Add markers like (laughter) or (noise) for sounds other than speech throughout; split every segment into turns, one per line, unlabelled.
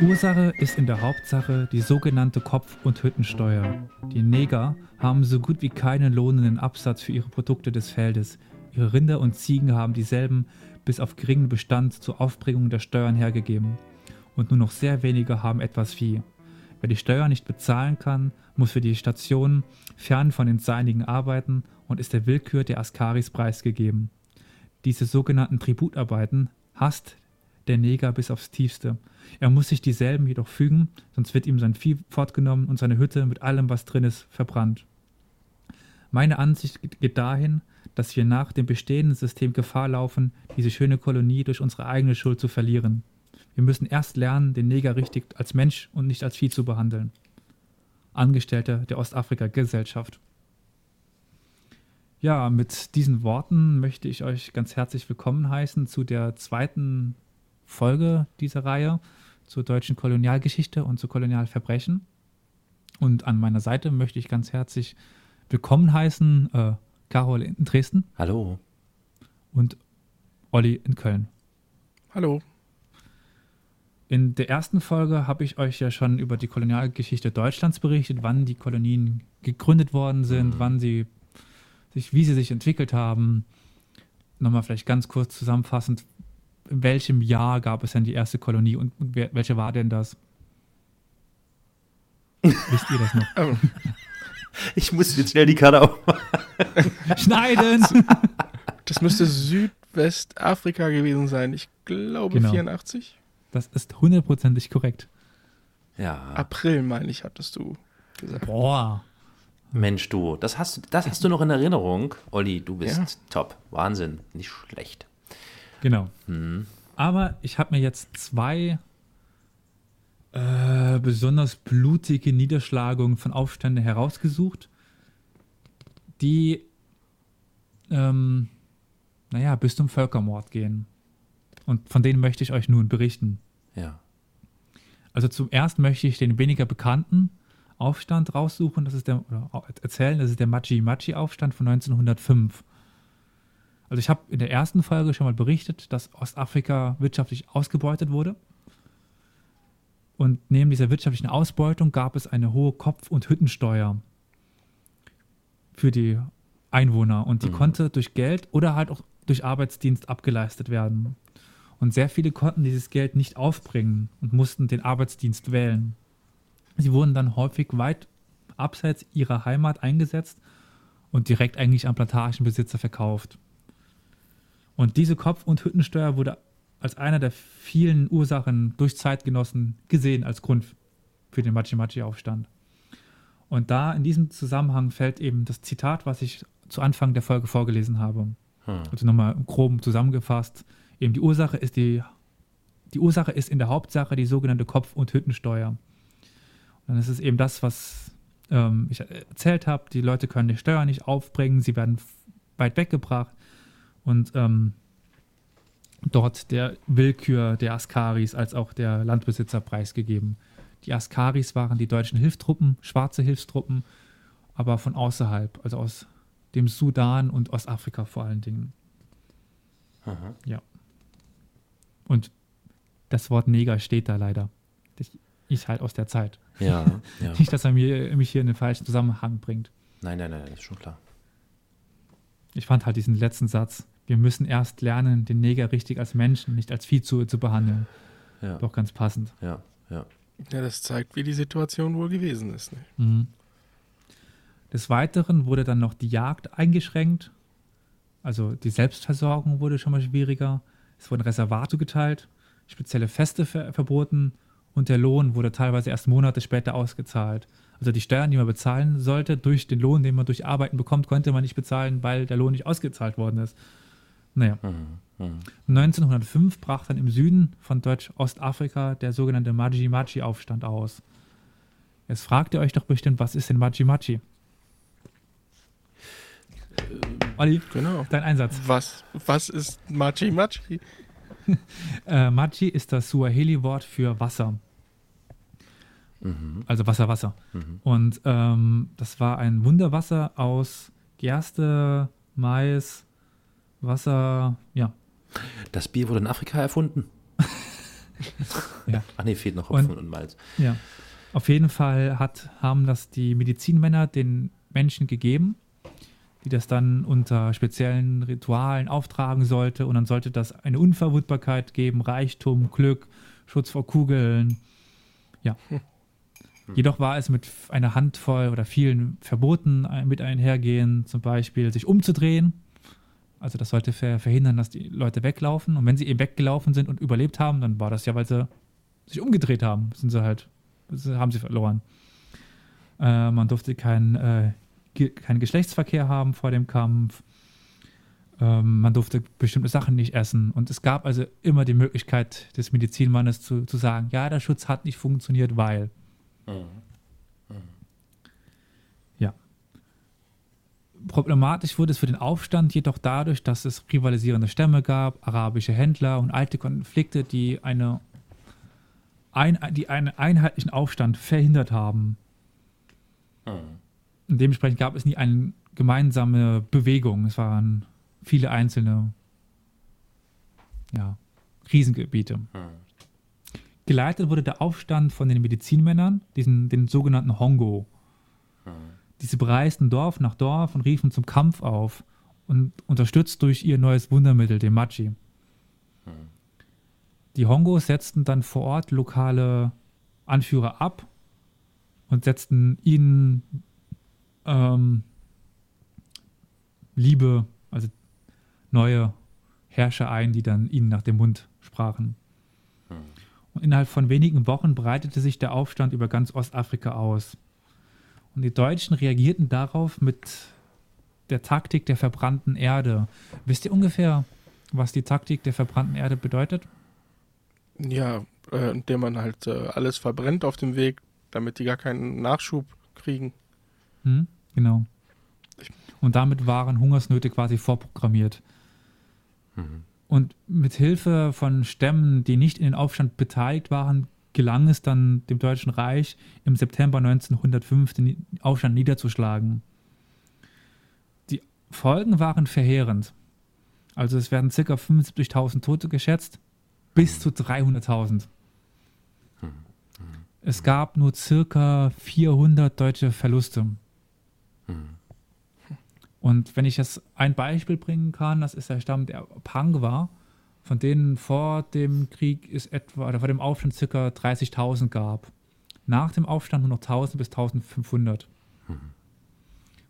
Ursache ist in der Hauptsache die sogenannte Kopf- und Hüttensteuer. Die Neger haben so gut wie keinen lohnenden Absatz für ihre Produkte des Feldes. Ihre Rinder und Ziegen haben dieselben bis auf geringen Bestand zur Aufbringung der Steuern hergegeben. Und nur noch sehr wenige haben etwas Vieh. Wer die Steuer nicht bezahlen kann, muss für die Station fern von den Seinigen arbeiten und ist der Willkür der Askaris preisgegeben. Diese sogenannten Tributarbeiten hasst der Neger bis aufs Tiefste. Er muss sich dieselben jedoch fügen, sonst wird ihm sein Vieh fortgenommen und seine Hütte mit allem, was drin ist, verbrannt. Meine Ansicht geht dahin, dass wir nach dem bestehenden System Gefahr laufen, diese schöne Kolonie durch unsere eigene Schuld zu verlieren. Wir müssen erst lernen, den Neger richtig als Mensch und nicht als Vieh zu behandeln. Angestellter der Ostafrika-Gesellschaft. Ja, mit diesen Worten möchte ich euch ganz herzlich willkommen heißen zu der zweiten Folge dieser Reihe zur deutschen Kolonialgeschichte und zu Kolonialverbrechen. Und an meiner Seite möchte ich ganz herzlich willkommen heißen äh, Carol in Dresden.
Hallo.
Und Olli in Köln.
Hallo.
In der ersten Folge habe ich euch ja schon über die Kolonialgeschichte Deutschlands berichtet, wann die Kolonien gegründet worden sind, mhm. wann sie sich, wie sie sich entwickelt haben. Nochmal vielleicht ganz kurz zusammenfassend, in welchem Jahr gab es denn die erste Kolonie und wer, welche war denn das? (laughs)
Wisst ihr das noch? Oh.
Ich muss jetzt schnell die Karte aufmachen. (laughs)
Schneiden! (laughs)
Das müsste Südwestafrika gewesen sein. Ich glaube genau. 84.
Das ist hundertprozentig korrekt.
Ja.
April, meine ich, hattest du gesagt.
Boah.
Mensch, du, das hast, das hast du noch in Erinnerung. Olli, du bist ja. top. Wahnsinn. Nicht schlecht.
Genau. Hm. Aber ich habe mir jetzt zwei äh, besonders blutige Niederschlagungen von Aufständen herausgesucht, die, ähm, naja, bis zum Völkermord gehen. Und von denen möchte ich euch nun berichten.
Ja.
Also zum ersten möchte ich den weniger bekannten Aufstand raussuchen, das ist der, oder erzählen, das ist der Machi-Machi-Aufstand von 1905. Also ich habe in der ersten Folge schon mal berichtet, dass Ostafrika wirtschaftlich ausgebeutet wurde. Und neben dieser wirtschaftlichen Ausbeutung gab es eine hohe Kopf- und Hüttensteuer für die Einwohner. Und die mhm. konnte durch Geld oder halt auch durch Arbeitsdienst abgeleistet werden. Und sehr viele konnten dieses Geld nicht aufbringen und mussten den Arbeitsdienst wählen. Sie wurden dann häufig weit abseits ihrer Heimat eingesetzt und direkt eigentlich an Plantagenbesitzer verkauft. Und diese Kopf- und Hüttensteuer wurde als einer der vielen Ursachen durch Zeitgenossen gesehen als Grund für den Machi-Machi-Aufstand. Und da in diesem Zusammenhang fällt eben das Zitat, was ich zu Anfang der Folge vorgelesen habe. Hm. Also nochmal grob zusammengefasst. Eben die Ursache ist die, die Ursache ist in der Hauptsache die sogenannte Kopf- und Hüttensteuer. Und dann ist es eben das, was ähm, ich erzählt habe. Die Leute können die Steuer nicht aufbringen, sie werden weit weggebracht. Und ähm, dort der Willkür der Askaris als auch der Landbesitzer preisgegeben. Die Askaris waren die deutschen Hilfstruppen, schwarze Hilfstruppen, aber von außerhalb, also aus dem Sudan und Ostafrika vor allen Dingen. Aha. Ja. Und das Wort Neger steht da leider. Das ist halt aus der Zeit.
Ja, (laughs) ja.
Nicht, dass er mir, mich hier in den falschen Zusammenhang bringt.
Nein, nein, nein, das ist schon klar.
Ich fand halt diesen letzten Satz wir müssen erst lernen, den Neger richtig als Menschen, nicht als Vieh zu, zu behandeln. Ja. Doch ganz passend.
Ja, ja.
Ja, das zeigt, wie die Situation wohl gewesen ist. Ne?
Mhm. Des Weiteren wurde dann noch die Jagd eingeschränkt. Also die Selbstversorgung wurde schon mal schwieriger. Es wurden Reservate geteilt, spezielle Feste ver verboten und der Lohn wurde teilweise erst Monate später ausgezahlt. Also die Steuern, die man bezahlen sollte, durch den Lohn, den man durch Arbeiten bekommt, konnte man nicht bezahlen, weil der Lohn nicht ausgezahlt worden ist. Naja. Mhm, mh. 1905 brach dann im Süden von Deutsch-Ostafrika der sogenannte Maji-Maji-Aufstand aus. Jetzt fragt ihr euch doch bestimmt, was ist denn Maji-Maji?
Äh, Olli, genau.
dein Einsatz.
Was, was ist Maji-Maji? (laughs)
äh, Maji ist das Suaheli-Wort für Wasser. Mhm. Also Wasser, Wasser. Mhm. Und ähm, das war ein Wunderwasser aus Gerste, Mais, Wasser, ja.
Das Bier wurde in Afrika erfunden. (laughs) ja. Ach nee, fehlt noch Hopfen und, und Malz.
Ja. Auf jeden Fall hat, haben das die Medizinmänner den Menschen gegeben, die das dann unter speziellen Ritualen auftragen sollte. Und dann sollte das eine Unverwundbarkeit geben, Reichtum, Glück, Schutz vor Kugeln. Ja. Hm. Jedoch war es mit einer Handvoll oder vielen Verboten mit einhergehen, zum Beispiel sich umzudrehen. Also das sollte verhindern, dass die Leute weglaufen. Und wenn sie eben weggelaufen sind und überlebt haben, dann war das ja, weil sie sich umgedreht haben, sind sie halt, haben sie verloren. Äh, man durfte keinen äh, kein Geschlechtsverkehr haben vor dem Kampf. Ähm, man durfte bestimmte Sachen nicht essen. Und es gab also immer die Möglichkeit des Medizinmannes zu, zu sagen, ja, der Schutz hat nicht funktioniert, weil. Mhm. Problematisch wurde es für den Aufstand jedoch dadurch, dass es rivalisierende Stämme gab, arabische Händler und alte Konflikte, die, eine, ein, die einen einheitlichen Aufstand verhindert haben. Mhm. Und dementsprechend gab es nie eine gemeinsame Bewegung. Es waren viele einzelne ja, Riesengebiete. Hm. Geleitet wurde der Aufstand von den Medizinmännern, diesen, den sogenannten Hongo. Hm. Diese bereisten Dorf nach Dorf und riefen zum Kampf auf und unterstützt durch ihr neues Wundermittel, den Machi. Hm. Die Hongos setzten dann vor Ort lokale Anführer ab und setzten ihnen ähm, Liebe, also neue Herrscher ein, die dann ihnen nach dem Mund sprachen. Hm. Und innerhalb von wenigen Wochen breitete sich der Aufstand über ganz Ostafrika aus. Und die Deutschen reagierten darauf mit der Taktik der verbrannten Erde. Wisst ihr ungefähr, was die Taktik der verbrannten Erde bedeutet?
Ja, äh, indem man halt äh, alles verbrennt auf dem Weg, damit die gar keinen Nachschub kriegen.
Hm? Genau. Und damit waren Hungersnöte quasi vorprogrammiert. Mhm. Und mit Hilfe von Stämmen, die nicht in den Aufstand beteiligt waren, gelang es dann dem Deutschen Reich im September 1905 den Aufstand niederzuschlagen. Die Folgen waren verheerend. Also es werden ca. 75.000 Tote geschätzt, bis zu 300.000. Mhm. Es gab nur ca. 400 deutsche Verluste. Und wenn ich jetzt ein Beispiel bringen kann, das ist der Stamm der Pang war, von denen vor dem Krieg ist etwa, oder vor dem Aufstand ca. 30.000 gab. Nach dem Aufstand nur noch 1.000 bis 1.500. Mhm.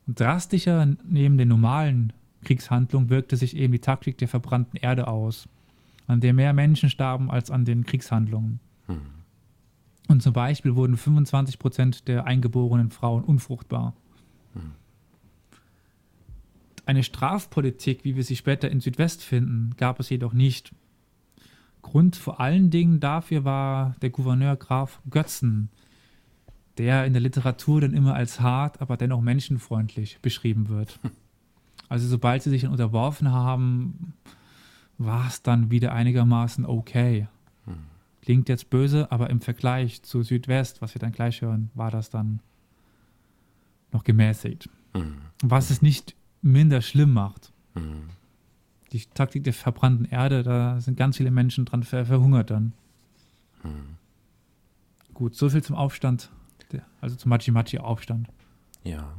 Und drastischer neben den normalen Kriegshandlungen wirkte sich eben die Taktik der verbrannten Erde aus, an der mehr Menschen starben als an den Kriegshandlungen. Mhm. Und zum Beispiel wurden 25 Prozent der eingeborenen Frauen unfruchtbar. Mhm. Eine Strafpolitik, wie wir sie später in Südwest finden, gab es jedoch nicht. Grund vor allen Dingen dafür war der Gouverneur Graf Götzen, der in der Literatur dann immer als hart, aber dennoch menschenfreundlich beschrieben wird. (laughs) Also sobald sie sich dann unterworfen haben, war es dann wieder einigermaßen okay. Klingt jetzt böse, aber im Vergleich zu Südwest, was wir dann gleich hören, war das dann noch gemäßigt. Mhm. Was es nicht minder schlimm macht. Die Taktik der verbrannten Erde, da sind ganz viele Menschen dran ver verhungert dann. Mhm. Gut, so viel zum Aufstand, also zum Machi-Machi-Aufstand.
Ja.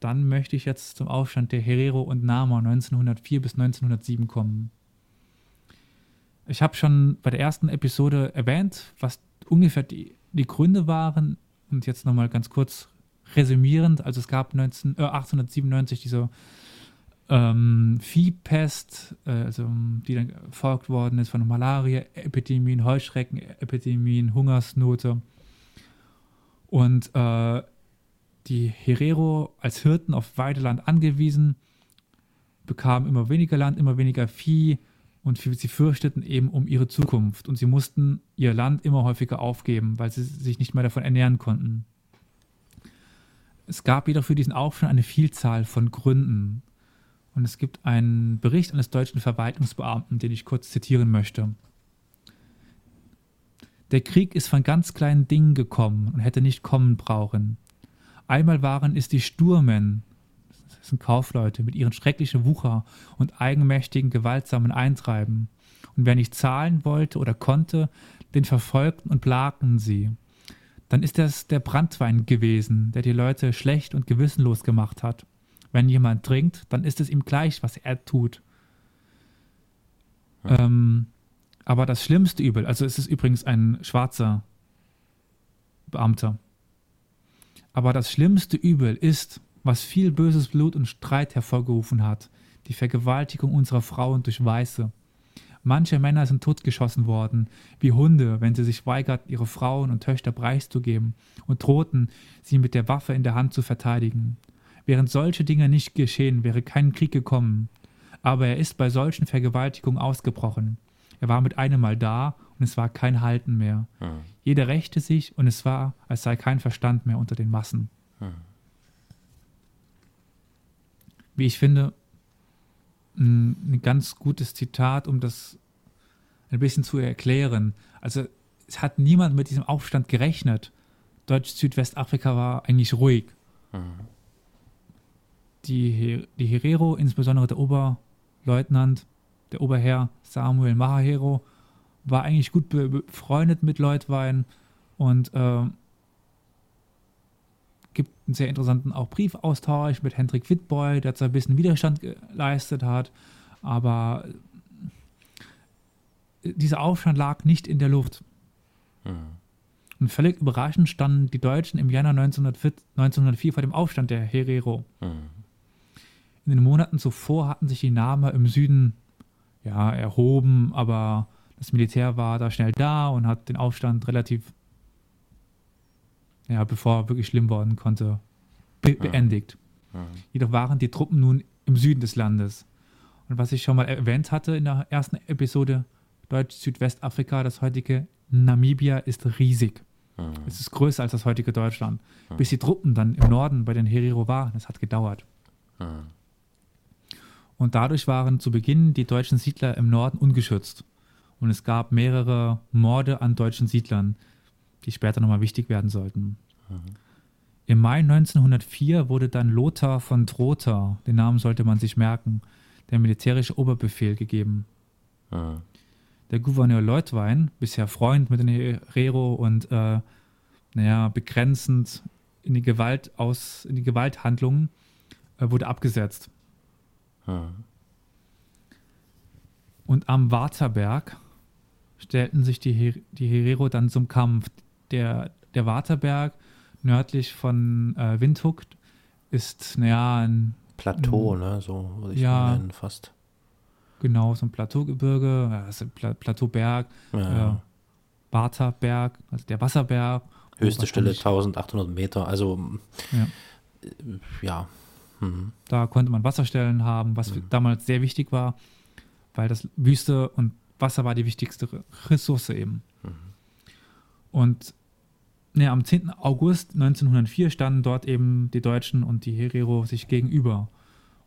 Dann möchte ich jetzt zum Aufstand der Herero und Nama 1904 bis 1907 kommen. Ich habe schon bei der ersten Episode erwähnt, was ungefähr die, die Gründe waren. Und jetzt nochmal ganz kurz resümierend, also es gab 19, äh, 1897 diese ähm, Viehpest, äh, also, die dann gefolgt worden ist von Malaria-Epidemien, Heuschrecken-Epidemien, Hungersnote. Und äh, die Herero als Hirten auf Weideland angewiesen, bekamen immer weniger Land, immer weniger Vieh und sie fürchteten eben um ihre Zukunft und sie mussten ihr Land immer häufiger aufgeben, weil sie sich nicht mehr davon ernähren konnten. Es gab jedoch für diesen Aufstand eine Vielzahl von Gründen. Und es gibt einen Bericht eines deutschen Verwaltungsbeamten, den ich kurz zitieren möchte. Der Krieg ist von ganz kleinen Dingen gekommen und hätte nicht kommen brauchen. Einmal waren es die Sturmen, Das sind Kaufleute mit ihren schrecklichen Wucher und eigenmächtigen, gewaltsamen Eintreiben. Und wer nicht zahlen wollte oder konnte, den verfolgten und plagten sie. Dann ist das der Brandwein gewesen, der die Leute schlecht und gewissenlos gemacht hat. Wenn jemand trinkt, dann ist es ihm gleich, was er tut. Ja. Ähm, aber das schlimmste Übel, also es ist übrigens ein schwarzer Beamter, aber das schlimmste Übel ist, was viel böses Blut und Streit hervorgerufen hat, die Vergewaltigung unserer Frauen durch Weiße. Manche Männer sind totgeschossen worden, wie Hunde, wenn sie sich weigerten, ihre Frauen und Töchter preiszugeben und drohten, sie mit der Waffe in der Hand zu verteidigen. Während solche Dinge nicht geschehen, wäre kein Krieg gekommen. Aber er ist bei solchen Vergewaltigungen ausgebrochen. Er war mit einem Mal da und es war kein Halten mehr. Hm. Jeder rächte sich und es war, als sei kein Verstand mehr unter den Massen. Hm. Wie ich finde, ein, ein ganz gutes Zitat, um das ein bisschen zu erklären. Also es hat niemand mit diesem Aufstand gerechnet. Deutsch-Südwestafrika war eigentlich ruhig. Mhm. Die, die Herero, insbesondere der Oberleutnant, der Oberherr Samuel Mahahero, war eigentlich gut befreundet mit Leutwein und äh, gibt einen sehr interessanten auch Briefaustausch mit Hendrik Wittboy, der zwar ein bisschen Widerstand geleistet hat, aber dieser Aufstand lag nicht in der Luft. Mhm. Und völlig überraschend standen die Deutschen im Januar 1904, 1904 vor dem Aufstand der Herero. Mhm. In den Monaten zuvor hatten sich die Namen im Süden ja, erhoben, aber das Militär war da schnell da und hat den Aufstand relativ, ja, bevor er wirklich schlimm worden konnte, be beendigt. Ja. Jedoch waren die Truppen nun im Süden des Landes. Und was ich schon mal erwähnt hatte in der ersten Episode, Deutsch-Südwestafrika, das heutige Namibia, ist riesig. Mhm. Es ist größer als das heutige Deutschland. Bis die Truppen dann im Norden bei den Herero waren, das hat gedauert. Und dadurch waren zu Beginn die deutschen Siedler im Norden ungeschützt. Und es gab mehrere Morde an deutschen Siedlern, die später nochmal wichtig werden sollten. Mhm. Im Mai 1904 wurde dann Lothar von Trotha, den Namen sollte man sich merken, der militärische Oberbefehl gegeben. Mhm der Gouverneur Leutwein, bisher Freund mit den Herero und äh, naja, begrenzend in die Gewalt aus, in die Gewalthandlungen, äh, wurde abgesetzt. Hm. Und am Waterberg stellten sich die, Her die Herero dann zum Kampf. Der, der Waterberg nördlich von äh, Windhoek ist, naja, ein
Plateau, ein, ne? So würde ich
ja,
nennen, fast.
Genau, so ein Plateaugebirge, ist Pla Plateauberg, ja. äh, Bartherberg, also der Wasserberg.
Höchste Stelle 1800 Meter, also ja. Äh, ja.
Mhm. Da konnte man Wasserstellen haben, was mhm. damals sehr wichtig war, weil das Wüste und Wasser war die wichtigste Ressource eben. Mhm. Und ja, am 10. August 1904 standen dort eben die Deutschen und die Herero sich gegenüber.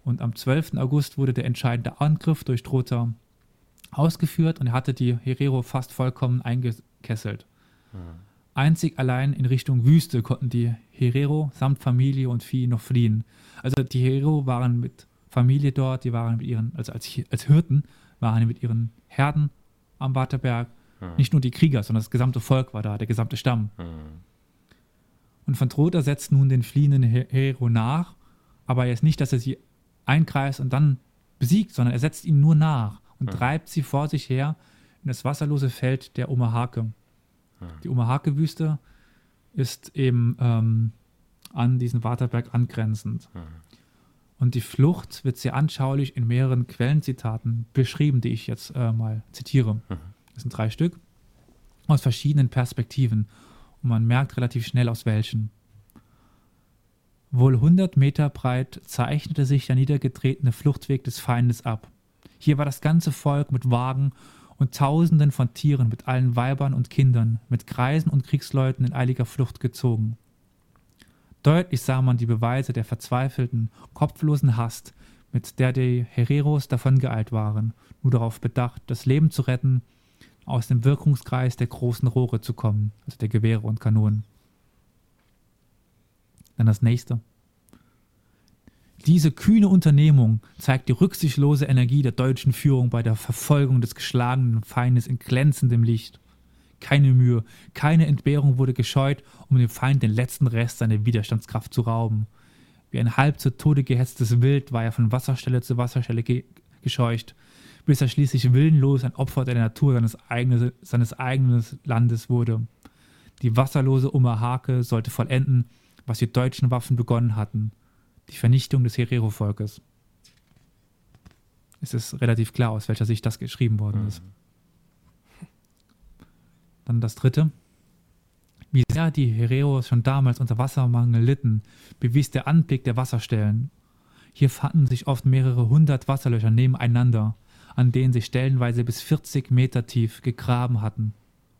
Und am 12. August wurde der entscheidende Angriff durch Trotha ausgeführt und er hatte die Herero fast vollkommen eingekesselt. Mhm. Einzig allein in Richtung Wüste konnten die Herero samt Familie und Vieh noch fliehen. Also die Herero waren mit Familie dort, die waren mit ihren, also als, als Hirten, waren mit ihren Herden am Waterberg. Mhm. Nicht nur die Krieger, sondern das gesamte Volk war da, der gesamte Stamm. Mhm. Und von Trotha setzt nun den fliehenden Herero nach, aber jetzt nicht, dass er sie einkreist und dann besiegt, sondern er setzt ihnen nur nach und ja. treibt sie vor sich her in das wasserlose Feld der Omahake. Die Omahake-Wüste ist eben ähm, an diesen Waterberg angrenzend. Ja. Und die Flucht wird sehr anschaulich in mehreren Quellenzitaten beschrieben, die ich jetzt äh, mal zitiere. Das sind drei Stück aus verschiedenen Perspektiven. Und man merkt relativ schnell aus welchen. Wohl hundert Meter breit zeichnete sich der niedergetretene Fluchtweg des Feindes ab. Hier war das ganze Volk mit Wagen und Tausenden von Tieren, mit allen Weibern und Kindern, mit Greisen und Kriegsleuten in eiliger Flucht gezogen. Deutlich sah man die Beweise der verzweifelten, kopflosen Hast, mit der die Hereros davongeeilt waren, nur darauf bedacht, das Leben zu retten, aus dem Wirkungskreis der großen Rohre zu kommen, also der Gewehre und Kanonen. Dann das nächste. Diese kühne Unternehmung zeigt die rücksichtslose Energie der deutschen Führung bei der Verfolgung des geschlagenen Feindes in glänzendem Licht. Keine Mühe, keine Entbehrung wurde gescheut, um dem Feind den letzten Rest seiner Widerstandskraft zu rauben. Wie ein halb zu Tode gehetztes Wild war er von Wasserstelle zu Wasserstelle ge gescheucht, bis er schließlich willenlos ein Opfer der Natur seines eigenen, seines eigenen Landes wurde. Die wasserlose Umerhake sollte vollenden, was die deutschen Waffen begonnen hatten, die Vernichtung des Herero-Volkes. Es ist relativ klar, aus welcher Sicht das geschrieben worden mhm. ist. Dann das dritte. Wie sehr die Hereros schon damals unter Wassermangel litten, bewies der Anblick der Wasserstellen. Hier fanden sich oft mehrere hundert Wasserlöcher nebeneinander, an denen sie stellenweise bis 40 Meter tief gegraben hatten,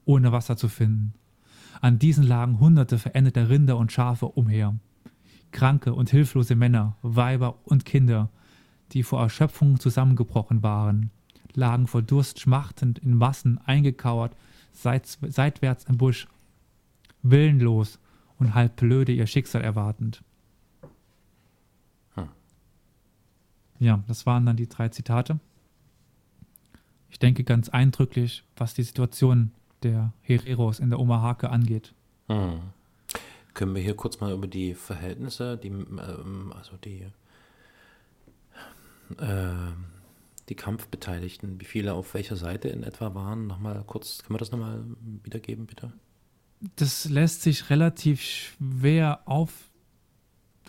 ohne Wasser zu finden. An diesen lagen hunderte verendete Rinder und Schafe umher. Kranke und hilflose Männer, Weiber und Kinder, die vor Erschöpfung zusammengebrochen waren, lagen vor Durst schmachtend in Massen eingekauert seit, seitwärts im Busch, willenlos und halb blöde ihr Schicksal erwartend. Hm. Ja, das waren dann die drei Zitate. Ich denke ganz eindrücklich, was die Situation der Hereros in der Omahake angeht. Hm.
Können wir hier kurz mal über die Verhältnisse, die, ähm, also die, äh, die Kampfbeteiligten, wie viele auf welcher Seite in etwa waren, nochmal kurz, können wir das nochmal wiedergeben, bitte?
Das lässt sich relativ schwer auf,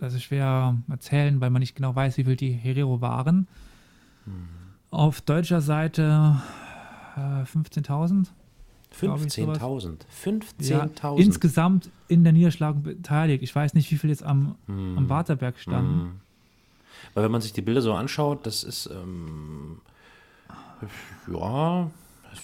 also schwer erzählen, weil man nicht genau weiß, wie viele die Herero waren. Hm. Auf deutscher Seite äh, 15.000.
15.000. 15.000.
Ja, insgesamt in der Niederschlagung beteiligt. Ich weiß nicht, wie viel jetzt am, hm. am Waterberg standen. Hm.
Weil wenn man sich die Bilder so anschaut, das ist ähm, ja,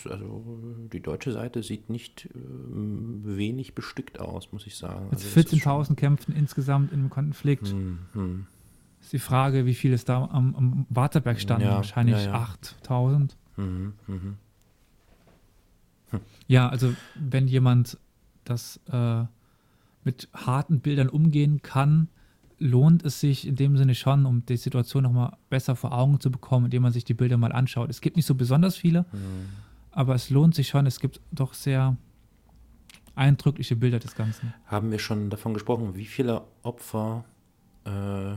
also die deutsche Seite sieht nicht ähm, wenig bestückt aus, muss ich sagen.
Also 14.000 kämpfen insgesamt im Konflikt. Hm, hm. Ist die Frage, wie viel es da am, am Waterberg standen. Ja, Wahrscheinlich ja, ja. 8.000. Mhm, mhm. Ja, also wenn jemand das äh, mit harten Bildern umgehen kann, lohnt es sich in dem Sinne schon, um die Situation nochmal besser vor Augen zu bekommen, indem man sich die Bilder mal anschaut. Es gibt nicht so besonders viele, mhm. aber es lohnt sich schon. Es gibt doch sehr eindrückliche Bilder des Ganzen.
Haben wir schon davon gesprochen, wie viele Opfer äh,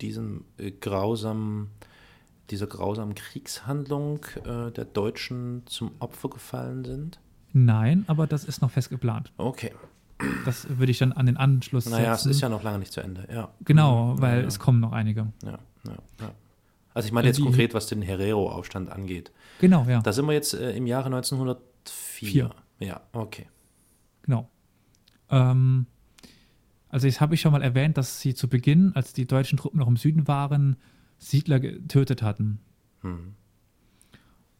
diesem äh, grausamen dieser grausamen Kriegshandlung äh, der Deutschen zum Opfer gefallen sind?
Nein, aber das ist noch fest geplant.
Okay.
Das würde ich dann an den Anschluss
naja, setzen. Naja, es ist ja noch lange nicht zu Ende, ja.
Genau, mhm. weil ja. es kommen noch einige.
Ja, ja, ja. Also ich meine jetzt Die, konkret, was den Herero-Aufstand angeht.
Genau, ja.
Da sind wir jetzt äh, im Jahre 1904. Vier. Ja, okay.
Genau. Ähm, also das habe ich schon mal erwähnt, dass sie zu Beginn, als die deutschen Truppen noch im Süden waren, Siedler getötet hatten. Hm.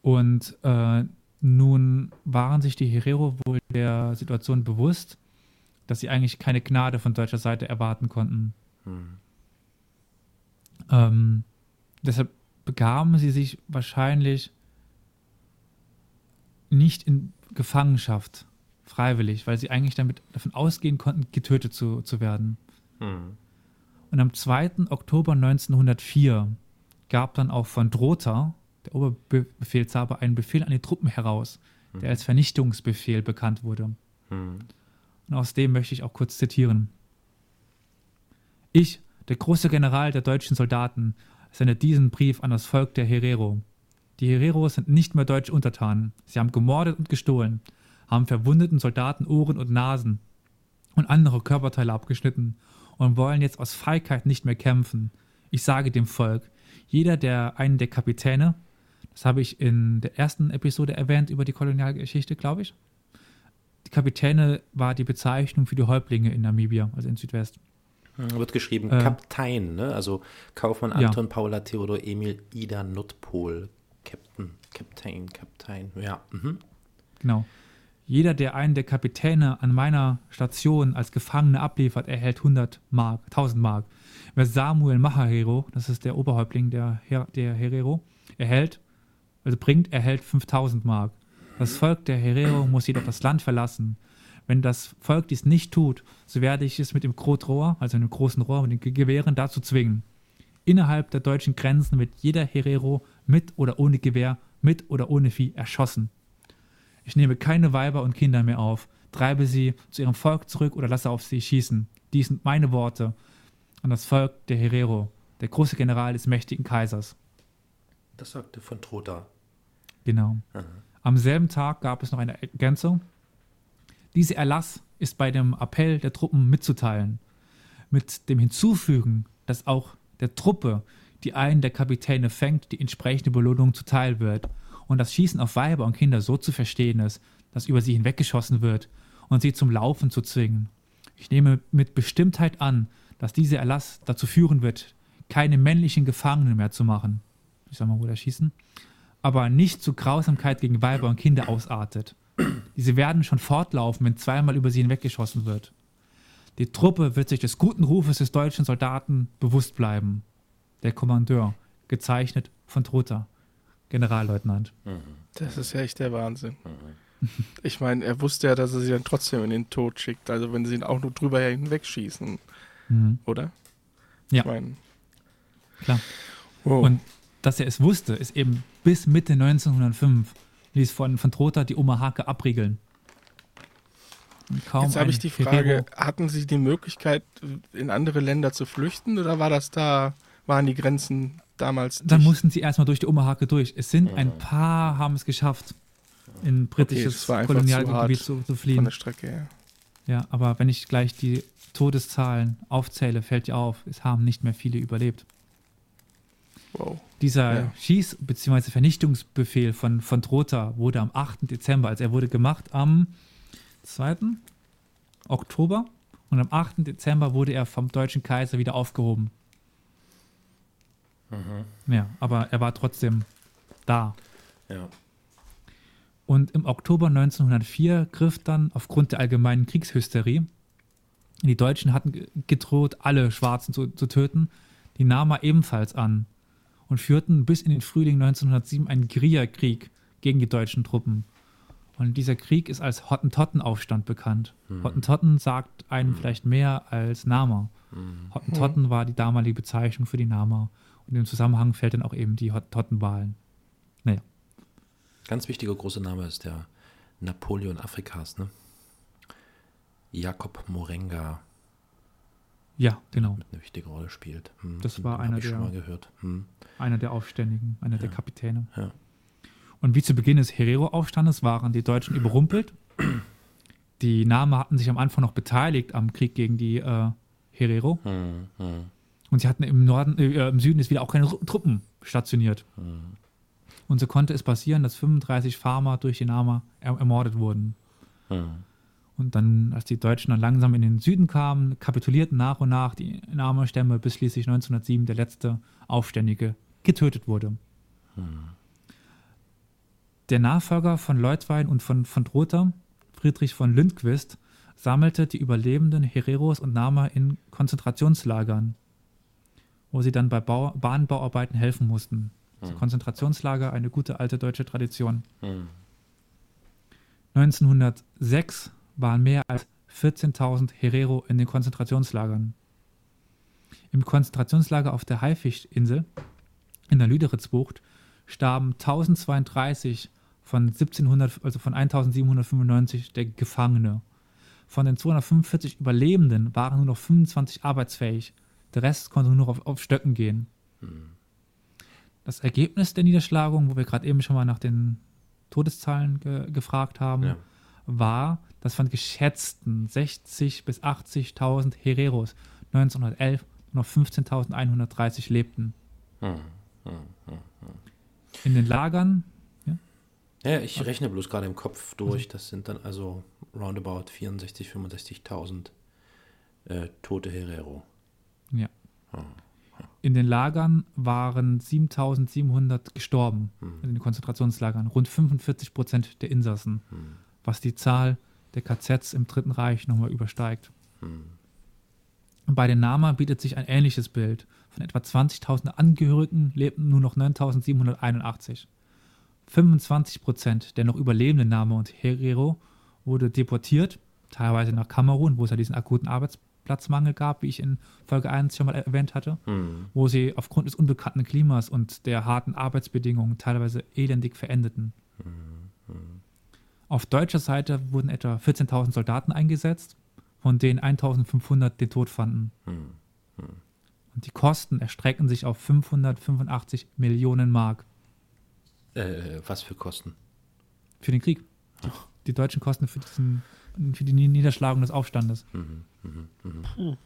Und äh, nun waren sich die Herero wohl der Situation bewusst, dass sie eigentlich keine Gnade von deutscher Seite erwarten konnten. Hm. Ähm, deshalb begaben sie sich wahrscheinlich nicht in Gefangenschaft freiwillig, weil sie eigentlich damit davon ausgehen konnten, getötet zu, zu werden. Hm. Und am 2. Oktober 1904 gab dann auch von Drotha, der Oberbefehlshaber, einen Befehl an die Truppen heraus, der mhm. als Vernichtungsbefehl bekannt wurde. Mhm. Und aus dem möchte ich auch kurz zitieren. Ich, der große General der deutschen Soldaten, sende diesen Brief an das Volk der Herero. Die Hereros sind nicht mehr deutsche Untertanen. Sie haben gemordet und gestohlen, haben verwundeten Soldaten Ohren und Nasen und andere Körperteile abgeschnitten und wollen jetzt aus Feigheit nicht mehr kämpfen. Ich sage dem Volk, jeder der einen der Kapitäne, das habe ich in der ersten Episode erwähnt über die Kolonialgeschichte, glaube ich. Die Kapitäne war die Bezeichnung für die Häuptlinge in Namibia, also in Südwest.
Hm, wird geschrieben äh, Kaptein, ne? Also Kaufmann Anton, ja. Paula, Theodor, Emil, Ida, Nordpol, Captain, Kaptein, Kaptein, ja. Mhm.
Genau. Jeder, der einen der Kapitäne an meiner Station als Gefangene abliefert, erhält 100 Mark, 1000 Mark. Wer Samuel Mahahero, das ist der Oberhäuptling der, Her der Herero, erhält, also bringt, erhält 5000 Mark. Das Volk der Herero muss jedoch das Land verlassen. Wenn das Volk dies nicht tut, so werde ich es mit dem Krotrohr, also einem großen Rohr mit den Gewehren, dazu zwingen. Innerhalb der deutschen Grenzen wird jeder Herero mit oder ohne Gewehr, mit oder ohne Vieh erschossen. Ich nehme keine Weiber und Kinder mehr auf, treibe sie zu ihrem Volk zurück oder lasse auf sie schießen. Dies sind meine Worte an das Volk der Herero, der große General des mächtigen Kaisers.
Das sagte von Trotha.
Genau. Mhm. Am selben Tag gab es noch eine Ergänzung. Dieser Erlass ist bei dem Appell der Truppen mitzuteilen. Mit dem Hinzufügen, dass auch der Truppe, die einen der Kapitäne fängt, die entsprechende Belohnung zuteil wird. Und das Schießen auf Weiber und Kinder so zu verstehen ist, dass über sie hinweggeschossen wird und sie zum Laufen zu zwingen. Ich nehme mit Bestimmtheit an, dass dieser Erlass dazu führen wird, keine männlichen Gefangenen mehr zu machen. Ich sag mal, wo schießen. Aber nicht zu Grausamkeit gegen Weiber und Kinder ausartet. Diese werden schon fortlaufen, wenn zweimal über sie hinweggeschossen wird. Die Truppe wird sich des guten Rufes des deutschen Soldaten bewusst bleiben. Der Kommandeur, gezeichnet von Trotha, Generalleutnant.
Das ist ja echt der Wahnsinn. Ich meine, er wusste ja, dass er sie dann trotzdem in den Tod schickt. Also wenn sie ihn auch nur drüber hinwegschießen. Mhm. Oder?
Ja. Ich mein, Klar. Wow. Und dass er es wusste, ist eben bis Mitte 1905 ließ von, von Trotha die Oma Hake abriegeln.
Jetzt habe ich die Frage, hatten Sie die Möglichkeit, in andere Länder zu flüchten oder war das da, waren die Grenzen damals
Dann dicht? mussten sie erstmal durch die Oma Hake durch. Es sind ein paar, haben es geschafft, in britisches okay, Kolonialgebiet zu, zu, fliehen. Von der Strecke her. Ja, aber wenn ich gleich die Todeszahlen aufzähle, fällt dir auf, es haben nicht mehr viele überlebt. Wow. Dieser ja. Schieß- bzw. Vernichtungsbefehl von, von Trotha wurde am 8. Dezember, also er wurde gemacht am 2. Oktober und am 8. Dezember wurde er vom deutschen Kaiser wieder aufgehoben. Mhm. Ja, aber er war trotzdem da. Ja. Und im Oktober 1904 griff dann aufgrund der allgemeinen Kriegshysterie die Deutschen hatten gedroht, alle Schwarzen zu, zu töten, die Nama ebenfalls an und führten bis in den Frühling 1907 einen Guerillakrieg gegen die deutschen Truppen. Und dieser Krieg ist als Hottentottenaufstand bekannt. Hm. Hottentotten sagt einem hm. vielleicht mehr als Nama. Hm. Hottentotten war die damalige Bezeichnung für die Nama. Und im Zusammenhang fällt dann auch eben die Hottentottenwahlen. Naja.
Ganz wichtiger großer Name ist der Napoleon Afrikas, ne? Jakob Morenga.
Ja, genau.
Mit eine wichtige Rolle spielt.
Hm, das war einer der, hm. einer der Aufständigen, einer ja. der Kapitäne. Ja. Und wie zu Beginn des Herero-Aufstandes waren die Deutschen überrumpelt. Die Name hatten sich am Anfang noch beteiligt am Krieg gegen die äh, Herero. Hm, hm. Und sie hatten im Norden, äh, im Süden ist wieder auch keine Truppen stationiert. Hm. Und so konnte es passieren, dass 35 Farmer durch die Nama ermordet wurden. Hm. Und dann, als die Deutschen dann langsam in den Süden kamen, kapitulierten nach und nach die Nama-Stämme, bis schließlich 1907 der letzte Aufständige getötet wurde. Hm. Der Nachfolger von Leutwein und von, von Drother, Friedrich von Lindquist, sammelte die überlebenden Hereros und Nama in Konzentrationslagern, wo sie dann bei Bau Bahnbauarbeiten helfen mussten. Also Konzentrationslager, eine gute alte deutsche Tradition. Hm. 1906 waren mehr als 14.000 Herero in den Konzentrationslagern. Im Konzentrationslager auf der Haifischinsel in der Lüderitzbucht starben 1032 von 1700, also von 1795 der Gefangene. Von den 245 Überlebenden waren nur noch 25 arbeitsfähig. Der Rest konnte nur noch auf, auf Stöcken gehen. Das Ergebnis der Niederschlagung, wo wir gerade eben schon mal nach den Todeszahlen ge gefragt haben, ja. war, dass von geschätzten 60.000 bis 80.000 Hereros 1911 nur noch 15.130 lebten. Hm, hm, hm, In den Lagern.
Ja, ja ich rechne bloß gerade im Kopf durch. Also, das sind dann also roundabout 64.000, 65.000 äh, tote Herero.
Ja. In den Lagern waren 7700 gestorben, hm. in den Konzentrationslagern, rund 45 Prozent der Insassen, hm. was die Zahl der KZs im Dritten Reich nochmal übersteigt. Hm. Bei den Nama bietet sich ein ähnliches Bild. Von etwa 20.000 Angehörigen lebten nur noch 9.781. 25 Prozent der noch überlebenden Nama und Herero wurde deportiert teilweise nach Kamerun, wo es ja diesen akuten Arbeitsplatzmangel gab, wie ich in Folge 1 schon mal erwähnt hatte, mhm. wo sie aufgrund des unbekannten Klimas und der harten Arbeitsbedingungen teilweise elendig verendeten. Mhm. Auf deutscher Seite wurden etwa 14.000 Soldaten eingesetzt, von denen 1.500 den Tod fanden. Mhm. Und die Kosten erstrecken sich auf 585 Millionen Mark.
Äh, was für Kosten?
Für den Krieg. Die, die deutschen Kosten für, diesen, für die Niederschlagung des Aufstandes. Mhm, mh, mh.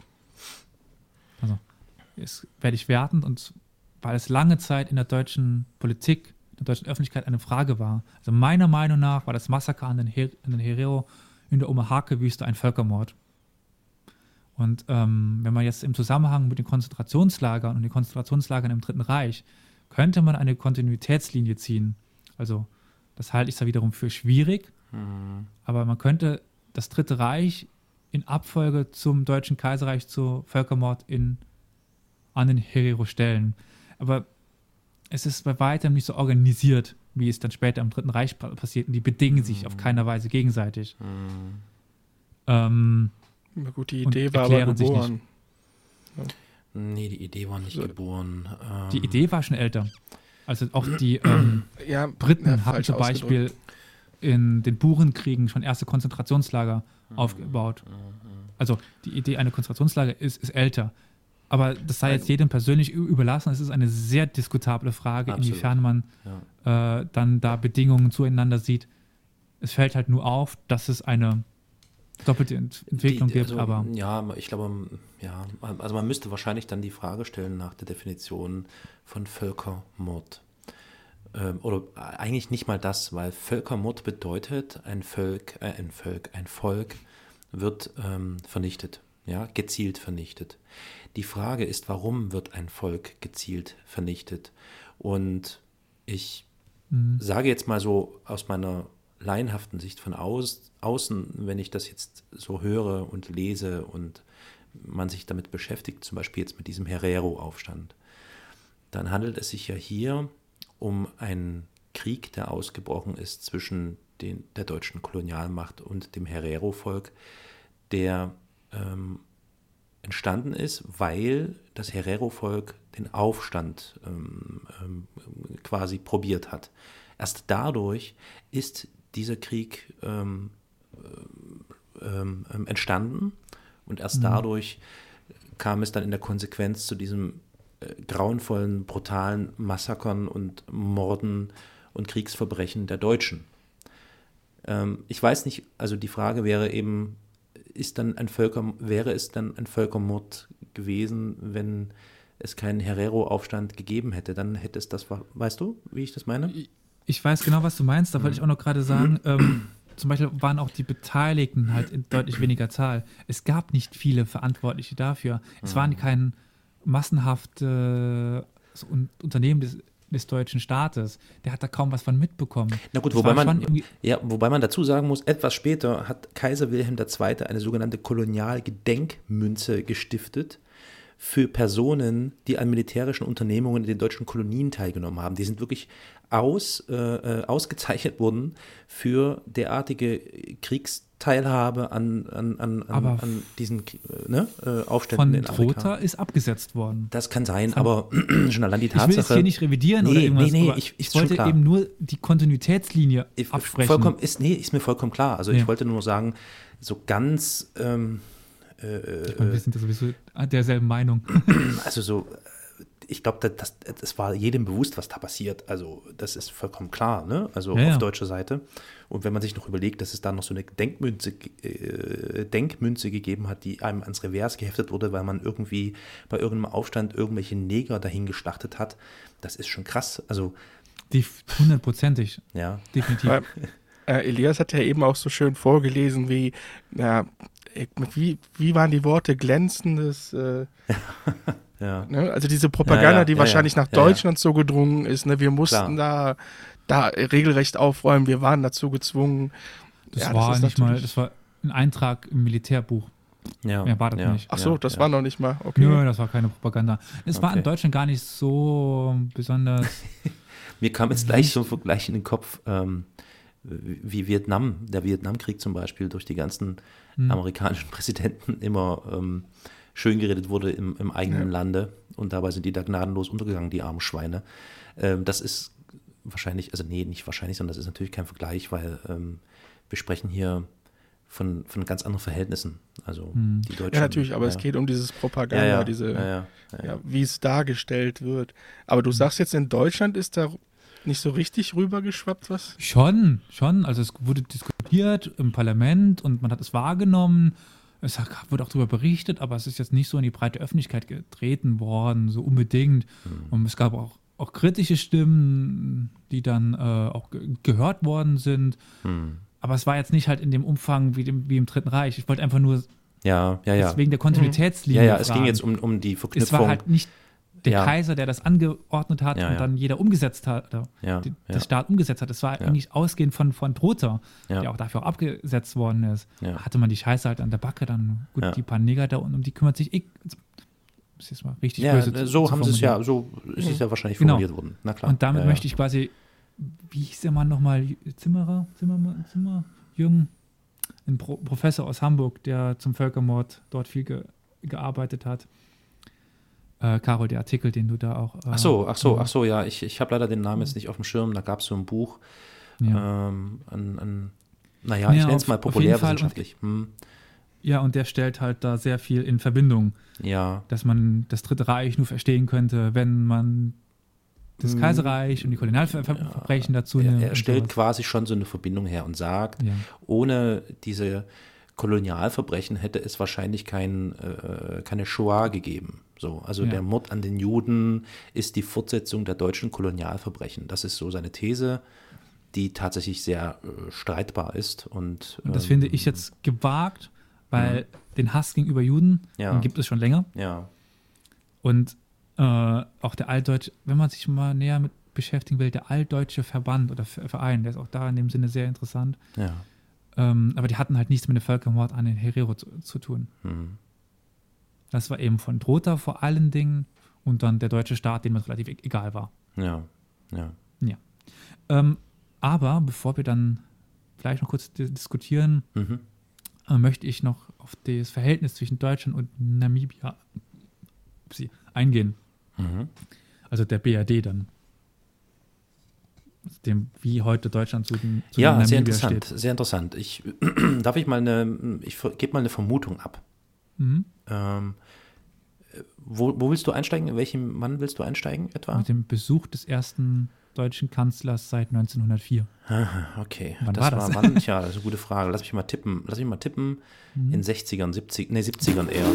Also, jetzt werde ich wertend und weil es lange Zeit in der deutschen Politik, in der deutschen Öffentlichkeit eine Frage war. Also meiner Meinung nach war das Massaker an den, Her an den Herero in der Omahake-Wüste ein Völkermord. Und ähm, wenn man jetzt im Zusammenhang mit den Konzentrationslagern und den Konzentrationslagern im Dritten Reich, könnte man eine Kontinuitätslinie ziehen. Also das halte ich zwar wiederum für schwierig, mhm. aber man könnte das Dritte Reich in Abfolge zum Deutschen Kaiserreich zu Völkermord in, an den Herero stellen. Aber es ist bei weitem nicht so organisiert, wie es dann später im Dritten Reich passiert. Und die bedingen sich auf mhm. keiner Weise gegenseitig. Mhm.
Ähm, na gut, die Idee war aber geboren.
Ja. Nee, die Idee war nicht so. geboren.
Ähm die Idee war schon älter. Also auch (clears throat) die ähm, ja, Briten ja, haben zum Beispiel in den Burenkriegen schon erste Konzentrationslager mhm. aufgebaut. Mhm. Also die Idee einer Konzentrationslager ist, ist älter. Aber das sei jetzt jedem persönlich überlassen. Es ist eine sehr diskutable Frage, Absolut. inwiefern man ja. äh, dann da Bedingungen zueinander sieht. Es fällt halt nur auf, dass es eine doppelte Entwicklung die, gibt,
also,
aber.
Ja, ich glaube, ja, also man müsste wahrscheinlich dann die Frage stellen nach der Definition von Völkermord. Ähm, oder eigentlich nicht mal das, weil Völkermord bedeutet, ein Volk, äh, ein Volk, ein Volk wird ähm, vernichtet, ja, gezielt vernichtet. Die Frage ist, warum wird ein Volk gezielt vernichtet? Und ich mhm. sage jetzt mal so aus meiner laienhaften Sicht von aus, außen, wenn ich das jetzt so höre und lese und man sich damit beschäftigt, zum Beispiel jetzt mit diesem Herero-Aufstand, dann handelt es sich ja hier um einen Krieg, der ausgebrochen ist zwischen den, der deutschen Kolonialmacht und dem Herero-Volk, der ähm, entstanden ist, weil das Herero-Volk den Aufstand ähm, ähm, quasi probiert hat. Erst dadurch ist dieser Krieg ähm, äh, ähm, ähm, entstanden und erst mhm. dadurch kam es dann in der Konsequenz zu diesem grauenvollen, brutalen Massakern und Morden und Kriegsverbrechen der Deutschen. Ähm, ich weiß nicht, also die Frage wäre eben, ist dann ein Völker, wäre es dann ein Völkermord gewesen, wenn es keinen Herero-Aufstand gegeben hätte, dann hätte es das, weißt du, wie ich das meine?
Ich weiß genau, was du meinst. Da wollte ich auch noch gerade sagen, ähm, zum Beispiel waren auch die Beteiligten halt in deutlich weniger Zahl. Es gab nicht viele Verantwortliche dafür. Es waren kein massenhafte Unternehmen des, des deutschen Staates. Der hat da kaum was von mitbekommen.
Na gut, wobei man, ja, wobei man dazu sagen muss, etwas später hat Kaiser Wilhelm II. eine sogenannte Kolonialgedenkmünze gestiftet für Personen, die an militärischen Unternehmungen in den deutschen Kolonien teilgenommen haben. Die sind wirklich aus, äh, äh, ausgezeichnet worden für derartige Kriegsteilhabe an, an, an, an, an diesen ne, äh, Aufständen
in Afrika. Trotha ist abgesetzt worden.
Das kann sein, aber (clears throat) schon allein die Tatsache.
Ich will es hier nicht revidieren nee, oder irgendwas. Nee, nee, ich, ich wollte eben nur die Kontinuitätslinie ich, absprechen.
Vollkommen, ist, nee, ist mir vollkommen klar. Also ja. ich wollte nur sagen, so ganz ähm,
äh, wir sind ja sowieso derselben Meinung. (clears throat)
Also so ich glaube, das, das war jedem bewusst, was da passiert. Also das ist vollkommen klar, ne? Also ja, auf ja. deutscher Seite. Und wenn man sich noch überlegt, dass es da noch so eine Denkmünze, äh, Denkmünze gegeben hat, die einem ans Revers geheftet wurde, weil man irgendwie bei irgendeinem Aufstand irgendwelche Neger dahin geschlachtet hat, das ist schon krass. Also
hundertprozentig.
Ja.
Definitiv.
Weil, äh, Elias hat ja eben auch so schön vorgelesen, wie, ja, wie, wie waren die Worte glänzendes äh, (laughs) Ja. Ne? Also diese Propaganda, ja, ja, die wahrscheinlich nach Deutschland so gedrungen ist. Ne? Wir mussten da, da regelrecht aufräumen. Wir waren dazu gezwungen.
Das war das nicht mal, das war ein Eintrag im Militärbuch.
Ja, Mehr
war
das
nicht.
Ach so, das war noch nicht mal.
Okay. Nö, das war keine Propaganda. Es okay. war in Deutschland gar nicht so besonders. (laughs)
Mir kam jetzt gleich so ein Vergleich in den Kopf. Ähm, wie Vietnam, der Vietnamkrieg zum Beispiel durch die ganzen mhm. amerikanischen Präsidenten immer ähm, schön geredet wurde im, im eigenen ja. Lande und dabei sind die da gnadenlos untergegangen, die armen Schweine. Ähm, das ist wahrscheinlich, also nee, nicht wahrscheinlich, sondern das ist natürlich kein Vergleich, weil ähm, wir sprechen hier von, von ganz anderen Verhältnissen. Also
hm.
die
Deutschen. Ja, natürlich, aber ja. es geht um dieses Propaganda, ja, ja. diese, ja, wie es dargestellt wird. Aber du sagst jetzt, in Deutschland ist da nicht so richtig rübergeschwappt, was?
Schon, schon. Also es wurde diskutiert im Parlament und man hat es wahrgenommen. Es wurde auch darüber berichtet, aber es ist jetzt nicht so in die breite Öffentlichkeit getreten worden, so unbedingt. Mhm. Und es gab auch, auch kritische Stimmen, die dann äh, auch ge gehört worden sind. Mhm. Aber es war jetzt nicht halt in dem Umfang wie, dem, wie im Dritten Reich. Ich wollte einfach nur
ja, ja, ja.
wegen der Kontinuitätslinie.
Ja, ja, es ging jetzt um, um die Verknüpfung. Es
war halt nicht der ja. Kaiser, der das angeordnet hat ja, und dann jeder umgesetzt hat, oder die, der Staat umgesetzt hat. Das war eigentlich ausgehend von, von Trotha, der auch dafür auch abgesetzt worden ist. Hatte man die Scheiße halt an der Backe, dann gut, die paar Neger da unten, um die kümmert sich ich.
Das ist mal richtig ja, böse so zu haben sie es ja, so ist es ja wahrscheinlich
genau. formuliert worden. Na klar. Und damit möchte ich quasi, wie hieß der Mann nochmal, Zimmerer, Zimmermann, Zimmer, Jürgen, ein Pro Professor aus Hamburg, der zum Völkermord dort viel ge gearbeitet hat äh, Carol, der Artikel, den du da auch. Äh,
ach so, ach so, ach so, ja, ich, ich habe leider den Namen jetzt nicht auf dem Schirm. Da gab es so ein Buch, ja. ähm, ein, ein, naja, ich nenne es mal populärwissenschaftlich. Hm.
Ja, und der stellt halt da sehr viel in Verbindung.
Ja.
Dass man das Dritte Reich nur verstehen könnte, wenn man das hm. Kaiserreich und die Kolonialverbrechen ja, dazu
nimmt. Er, er stellt quasi schon so eine Verbindung her und sagt, ja. ohne diese Kolonialverbrechen hätte es wahrscheinlich kein, äh, keine Shoah gegeben. So, also ja. der Mord an den Juden ist die Fortsetzung der deutschen Kolonialverbrechen. Das ist so seine These, die tatsächlich sehr äh, streitbar ist. Und,
und das ähm, finde ich jetzt gewagt, weil mhm. den Hass gegenüber Juden ja. gibt es schon länger.
Ja.
Und äh, auch der Altdeutsche, wenn man sich mal näher mit beschäftigen will, der Altdeutsche Verband oder Verein, der ist auch da in dem Sinne sehr interessant.
Ja.
Ähm, aber die hatten halt nichts mit dem Völkermord an den Herero zu, zu tun.
Mhm.
Das war eben von Drota vor allen Dingen und dann der deutsche Staat, dem es relativ e-, egal war.
Ja, ja.
Ja. Ähm, aber bevor wir dann gleich noch kurz diskutieren, mhm. äh, möchte ich noch auf das Verhältnis zwischen Deutschland und Namibia eingehen.
Mhm.
Also der BRD dann. Dem, wie heute Deutschland zu, den,
zu ja, sehr interessant, steht. sehr interessant. Ich, (clears throat) darf ich mal eine, ich gebe mal eine Vermutung ab.
Mhm.
Ähm, wo, wo, willst du einsteigen? In welchem Mann willst du einsteigen etwa?
Mit dem Besuch des ersten deutschen Kanzlers seit 1904.
Okay, wann das war, das? war wann? Tja, das ist eine gute Frage. Lass mich mal tippen. Lass mich mal tippen. Mhm. In 60ern, 70 nee, 70ern eher.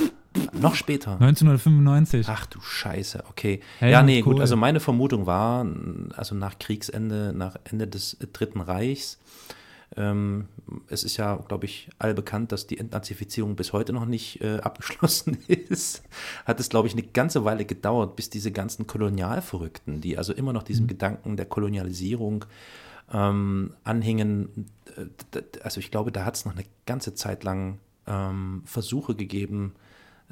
Noch später.
1995.
Ach du Scheiße, okay. Helmut ja, nee, Kohl. gut. Also meine Vermutung war, also nach Kriegsende, nach Ende des Dritten Reichs, ähm, es ist ja, glaube ich, allbekannt, dass die Entnazifizierung bis heute noch nicht äh, abgeschlossen (laughs) ist. Hat es, glaube ich, eine ganze Weile gedauert, bis diese ganzen Kolonialverrückten, die also immer noch diesem mhm. Gedanken der Kolonialisierung ähm, anhängen, äh, also ich glaube, da hat es noch eine ganze Zeit lang ähm, Versuche gegeben,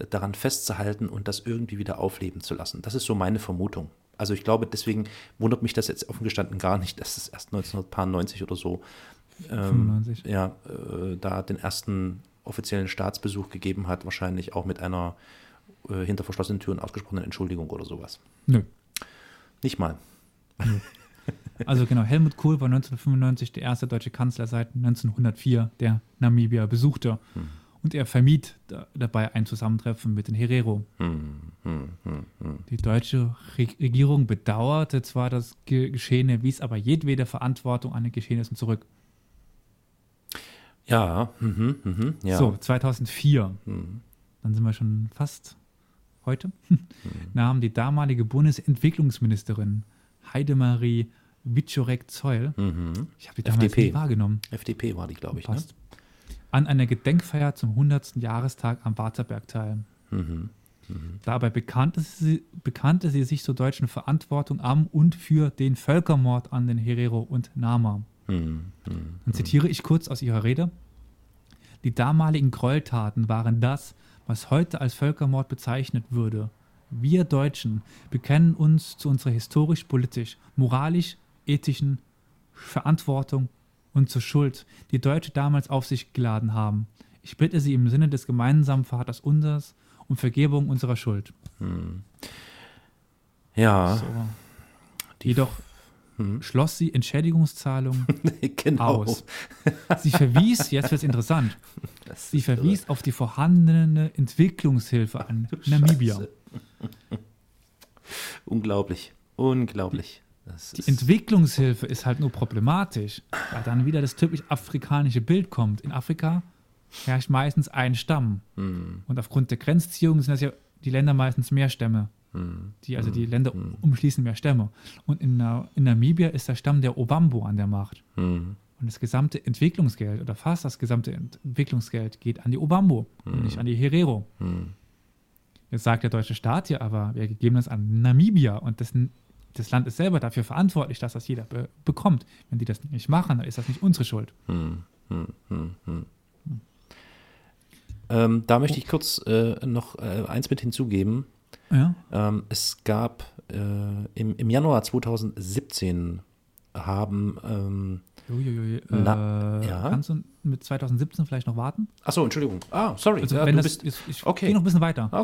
daran festzuhalten und das irgendwie wieder aufleben zu lassen. Das ist so meine Vermutung. Also ich glaube, deswegen wundert mich das jetzt offen gestanden gar nicht, dass es erst 1990 oder so ähm, ja, äh, da den ersten offiziellen Staatsbesuch gegeben hat, wahrscheinlich auch mit einer äh, hinter verschlossenen Türen ausgesprochenen Entschuldigung oder sowas.
Nö.
Nicht mal.
Nö. Also genau, Helmut Kohl war 1995 der erste deutsche Kanzler seit 1904, der Namibia besuchte. Hm. Und er vermied da, dabei ein Zusammentreffen mit den Herero.
Hm, hm, hm, hm.
Die deutsche Re Regierung bedauerte zwar das Geschehene, wies aber jedwede Verantwortung an den Geschehnissen zurück.
Ja, mhm, mhm, ja.
So, 2004. Mhm. Dann sind wir schon fast heute. (laughs) Nahm die damalige Bundesentwicklungsministerin Heidemarie Wiczorek-Zeul,
mhm.
ich habe die damals FDP. nie wahrgenommen.
FDP war die, glaube ich. Ne?
An einer Gedenkfeier zum 100. Jahrestag am Waterberg teil.
Mhm. Mhm.
Dabei bekannte sie, bekannte sie sich zur deutschen Verantwortung am und für den Völkermord an den Herero und Nama.
Hm, hm,
Dann zitiere ich kurz aus ihrer Rede. Die damaligen Gräueltaten waren das, was heute als Völkermord bezeichnet würde. Wir Deutschen bekennen uns zu unserer historisch-politisch, moralisch-ethischen Verantwortung und zur Schuld, die Deutsche damals auf sich geladen haben. Ich bitte Sie im Sinne des gemeinsamen Vaters unseres um Vergebung unserer Schuld. Hm.
Ja.
So. Jedoch hm. schloss sie Entschädigungszahlungen (laughs) genau. aus. Sie verwies, jetzt wird es interessant, sie verwies irre. auf die vorhandene Entwicklungshilfe an Namibia.
Unglaublich, unglaublich.
Die Entwicklungshilfe ist halt nur problematisch, weil dann wieder das typisch afrikanische Bild kommt. In Afrika herrscht meistens ein Stamm. Hm. Und aufgrund der Grenzziehung sind das ja die Länder meistens mehr Stämme. Hm. Die, also die hm. Länder hm. umschließen mehr Stämme. Und in, in Namibia ist der Stamm der Obambo an der Macht. Hm. Und das gesamte Entwicklungsgeld oder fast das gesamte Entwicklungsgeld geht an die Obambo und nicht an die Herero. Jetzt sagt der deutsche Staat ja aber, wir geben das an Namibia und das, das Land ist selber dafür verantwortlich, dass das jeder be bekommt. Wenn die das nicht machen, dann ist das nicht unsere Schuld. Hm, hm, hm,
ähm, da möchte ich kurz äh, noch äh, eins mit hinzugeben. Ja. Ähm, es gab äh, im, im Januar 2017 haben ähm,
Uiuiui, na, äh, ja? Kannst du mit 2017 vielleicht noch warten?
Achso, Entschuldigung. Ah, sorry.
Also, ja, wenn das, bist, ich okay. gehe noch ein bisschen weiter.
Ah,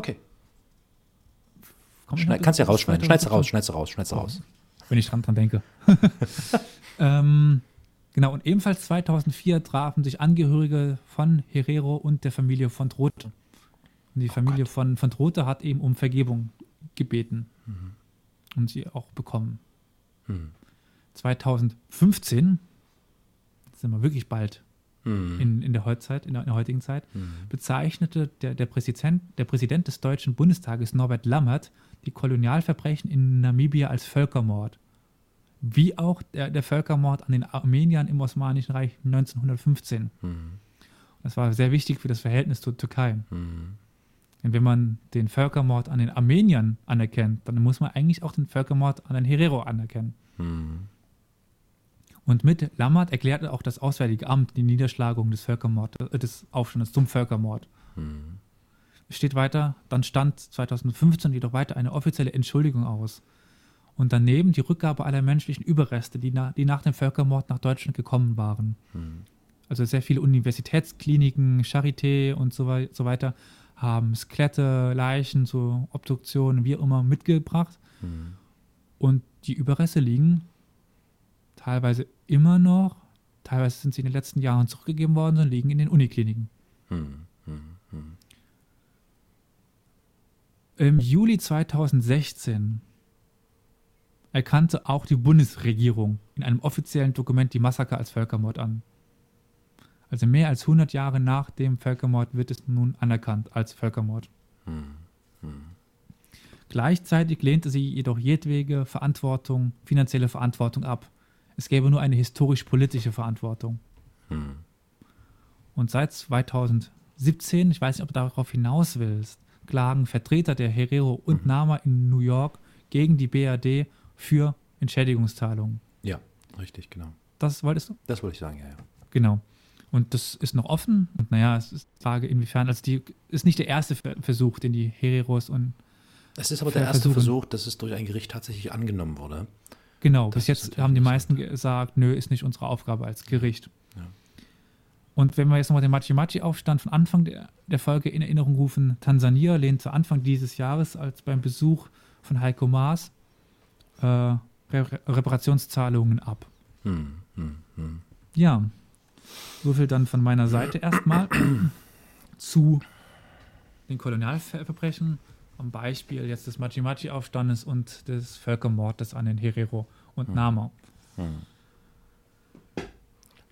okay. Schneid, kannst du ja rausschneiden. Schneid's raus, schneid's raus, schneid's raus.
Wenn ich dran, dran denke. (laughs) (laughs) ähm, Genau, und ebenfalls 2004 trafen sich Angehörige von Herero und der Familie von Drote. Und die oh Familie Gott. von, von Drote hat eben um Vergebung gebeten mhm. und sie auch bekommen. Mhm. 2015, sind wir wirklich bald mhm. in, in, der Heutzeit, in, der, in der heutigen Zeit, mhm. bezeichnete der, der, Präsident, der Präsident des Deutschen Bundestages, Norbert Lammert, die Kolonialverbrechen in Namibia als Völkermord wie auch der, der Völkermord an den Armeniern im Osmanischen Reich 1915. Mhm. Das war sehr wichtig für das Verhältnis zur Türkei. Mhm. Denn wenn man den Völkermord an den Armeniern anerkennt, dann muss man eigentlich auch den Völkermord an den Herero anerkennen. Mhm. Und mit Lammert erklärte auch das Auswärtige Amt die Niederschlagung des Völkermord, äh, des Aufstandes zum Völkermord. Mhm. Steht weiter, dann stand 2015 jedoch weiter eine offizielle Entschuldigung aus und daneben die Rückgabe aller menschlichen Überreste, die, na, die nach dem Völkermord nach Deutschland gekommen waren. Mhm. Also sehr viele Universitätskliniken, Charité und so, so weiter haben Skelette, Leichen, so Obduktionen, wie immer mitgebracht. Mhm. Und die Überreste liegen teilweise immer noch, teilweise sind sie in den letzten Jahren zurückgegeben worden und liegen in den Unikliniken. Mhm. Im Juli 2016 erkannte auch die Bundesregierung in einem offiziellen Dokument die Massaker als Völkermord an. Also mehr als 100 Jahre nach dem Völkermord wird es nun anerkannt als Völkermord. Hm. Hm. Gleichzeitig lehnte sie jedoch jedwege Verantwortung, finanzielle Verantwortung ab. Es gäbe nur eine historisch-politische Verantwortung. Hm. Und seit 2017, ich weiß nicht, ob du darauf hinaus willst, klagen Vertreter der Herero und hm. Nama in New York gegen die BRD für Entschädigungszahlungen.
Ja, richtig, genau.
Das wolltest du?
Das wollte ich sagen, ja, ja.
Genau. Und das ist noch offen. Und naja, es ist die Frage, inwiefern, also die ist nicht der erste Versuch, den die Hereros und.
Es ist aber der erste versuchen. Versuch, dass es durch ein Gericht tatsächlich angenommen wurde.
Genau, das bis jetzt haben die meisten gesagt, nö, ist nicht unsere Aufgabe als Gericht. Und wenn wir jetzt nochmal den Machi-Machi-Aufstand von Anfang der, der Folge in Erinnerung rufen, Tansania lehnt zu Anfang dieses Jahres als beim Besuch von Heiko Maas äh, Reparationszahlungen ab. Hm, hm, hm. Ja, so viel dann von meiner Seite erstmal (clears throat) zu den Kolonialverbrechen am Beispiel jetzt des Machi-Machi-Aufstandes und des Völkermordes an den Herero und hm. Nama.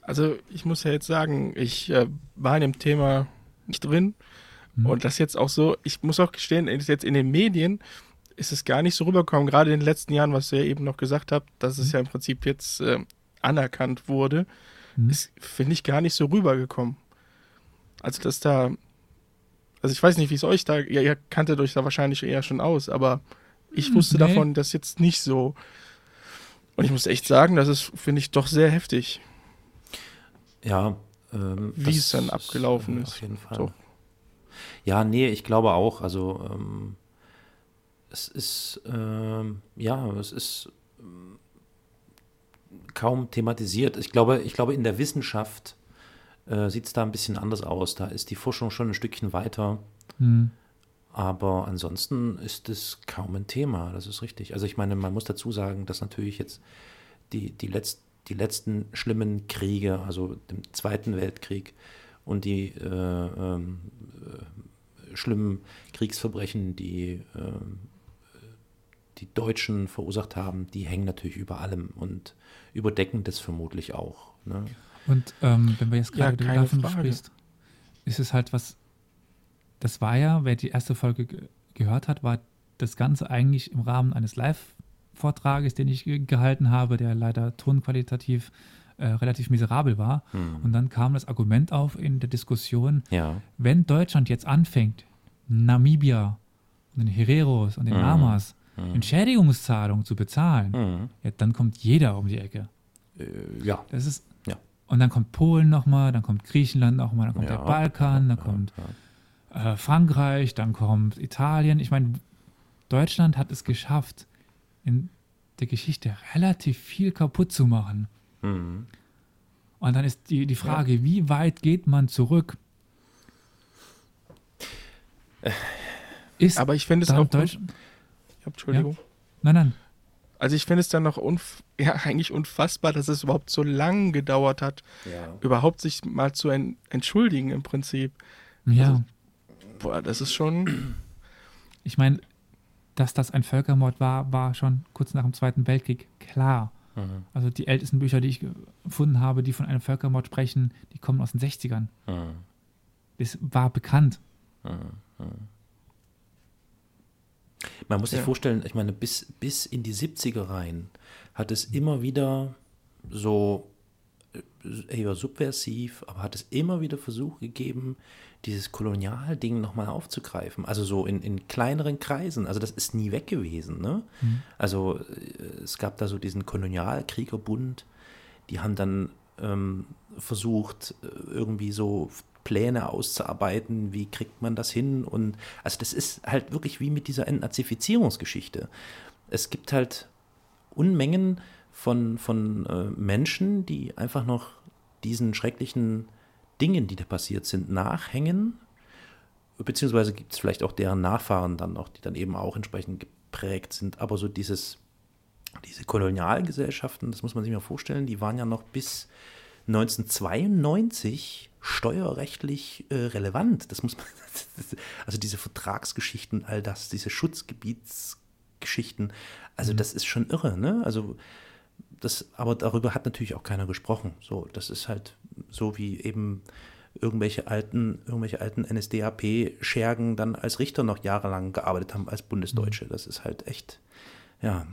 Also ich muss ja jetzt sagen, ich äh, war in dem Thema nicht drin hm. und das jetzt auch so, ich muss auch gestehen, jetzt in den Medien ist es gar nicht so rübergekommen, gerade in den letzten Jahren, was ihr eben noch gesagt habt, dass es mhm. ja im Prinzip jetzt äh, anerkannt wurde, mhm. ist, finde ich, gar nicht so rübergekommen. Also, dass da, also ich weiß nicht, wie es euch da, ihr, ihr kanntet euch da wahrscheinlich eher schon aus, aber ich hm, wusste nee. davon, dass jetzt nicht so. Und ich muss echt sagen, das ist, finde ich, doch sehr heftig.
Ja,
ähm, wie es dann abgelaufen ist.
Auf jeden Fall. So. Ja, nee, ich glaube auch. Also, ähm, es ist, ähm, ja, es ist, kaum thematisiert. Ich glaube, ich glaube in der Wissenschaft äh, sieht es da ein bisschen anders aus. Da ist die Forschung schon ein Stückchen weiter. Mhm. Aber ansonsten ist es kaum ein Thema, das ist richtig. Also ich meine, man muss dazu sagen, dass natürlich jetzt die, die, Letz-, die letzten schlimmen Kriege, also den Zweiten Weltkrieg und die äh, ähm, äh, schlimmen Kriegsverbrechen, die äh, die Deutschen verursacht haben, die hängen natürlich über allem und überdecken das vermutlich auch. Ne?
Und ähm, wenn wir jetzt gerade ja, davon sprichst, ist es halt was, das war ja, wer die erste Folge ge gehört hat, war das Ganze eigentlich im Rahmen eines Live-Vortrages, den ich gehalten habe, der leider tonqualitativ äh, relativ miserabel war. Hm. Und dann kam das Argument auf in der Diskussion,
ja.
wenn Deutschland jetzt anfängt, Namibia und den Hereros und den hm. Lamas hm. Entschädigungszahlungen zu bezahlen, hm. ja, dann kommt jeder um die Ecke.
Äh, ja.
Das ist. Ja. Und dann kommt Polen nochmal, dann kommt Griechenland nochmal, dann kommt der Balkan, dann kommt äh, Frankreich, dann kommt Italien. Ich meine, Deutschland hat es geschafft, in der Geschichte relativ viel kaputt zu machen. Mhm. Und dann ist die, die Frage, ja. wie weit geht man zurück?
Ist Aber ich finde es auch. Deutsch Entschuldigung. Ja.
Nein, nein.
Also ich finde es dann noch unf ja, eigentlich unfassbar, dass es überhaupt so lange gedauert hat, ja. überhaupt sich mal zu en entschuldigen im Prinzip.
Ja. Also,
boah, das ist schon.
Ich meine, dass das ein Völkermord war, war schon kurz nach dem Zweiten Weltkrieg klar. Mhm. Also die ältesten Bücher, die ich gefunden habe, die von einem Völkermord sprechen, die kommen aus den 60ern. Mhm. Das war bekannt. Mhm. mhm.
Man muss sich ja. vorstellen, ich meine, bis, bis in die 70er rein hat es immer wieder so äh, eher subversiv, aber hat es immer wieder Versuche gegeben, dieses Kolonialding nochmal aufzugreifen. Also so in, in kleineren Kreisen. Also das ist nie weg gewesen. Ne? Mhm. Also äh, es gab da so diesen Kolonialkriegerbund, die haben dann ähm, versucht, äh, irgendwie so Pläne auszuarbeiten, wie kriegt man das hin und also das ist halt wirklich wie mit dieser Entnazifizierungsgeschichte. Es gibt halt Unmengen von, von äh, Menschen, die einfach noch diesen schrecklichen Dingen, die da passiert sind, nachhängen, beziehungsweise gibt es vielleicht auch deren Nachfahren dann noch, die dann eben auch entsprechend geprägt sind, aber so dieses, diese Kolonialgesellschaften, das muss man sich mal vorstellen, die waren ja noch bis 1992 steuerrechtlich äh, relevant. Das muss man, (laughs) also diese Vertragsgeschichten, all das, diese Schutzgebietsgeschichten, also mhm. das ist schon irre, ne? Also das, aber darüber hat natürlich auch keiner gesprochen. So, das ist halt so wie eben irgendwelche alten, irgendwelche alten NSDAP-Schergen dann als Richter noch jahrelang gearbeitet haben als Bundesdeutsche. Mhm. Das ist halt echt, ja.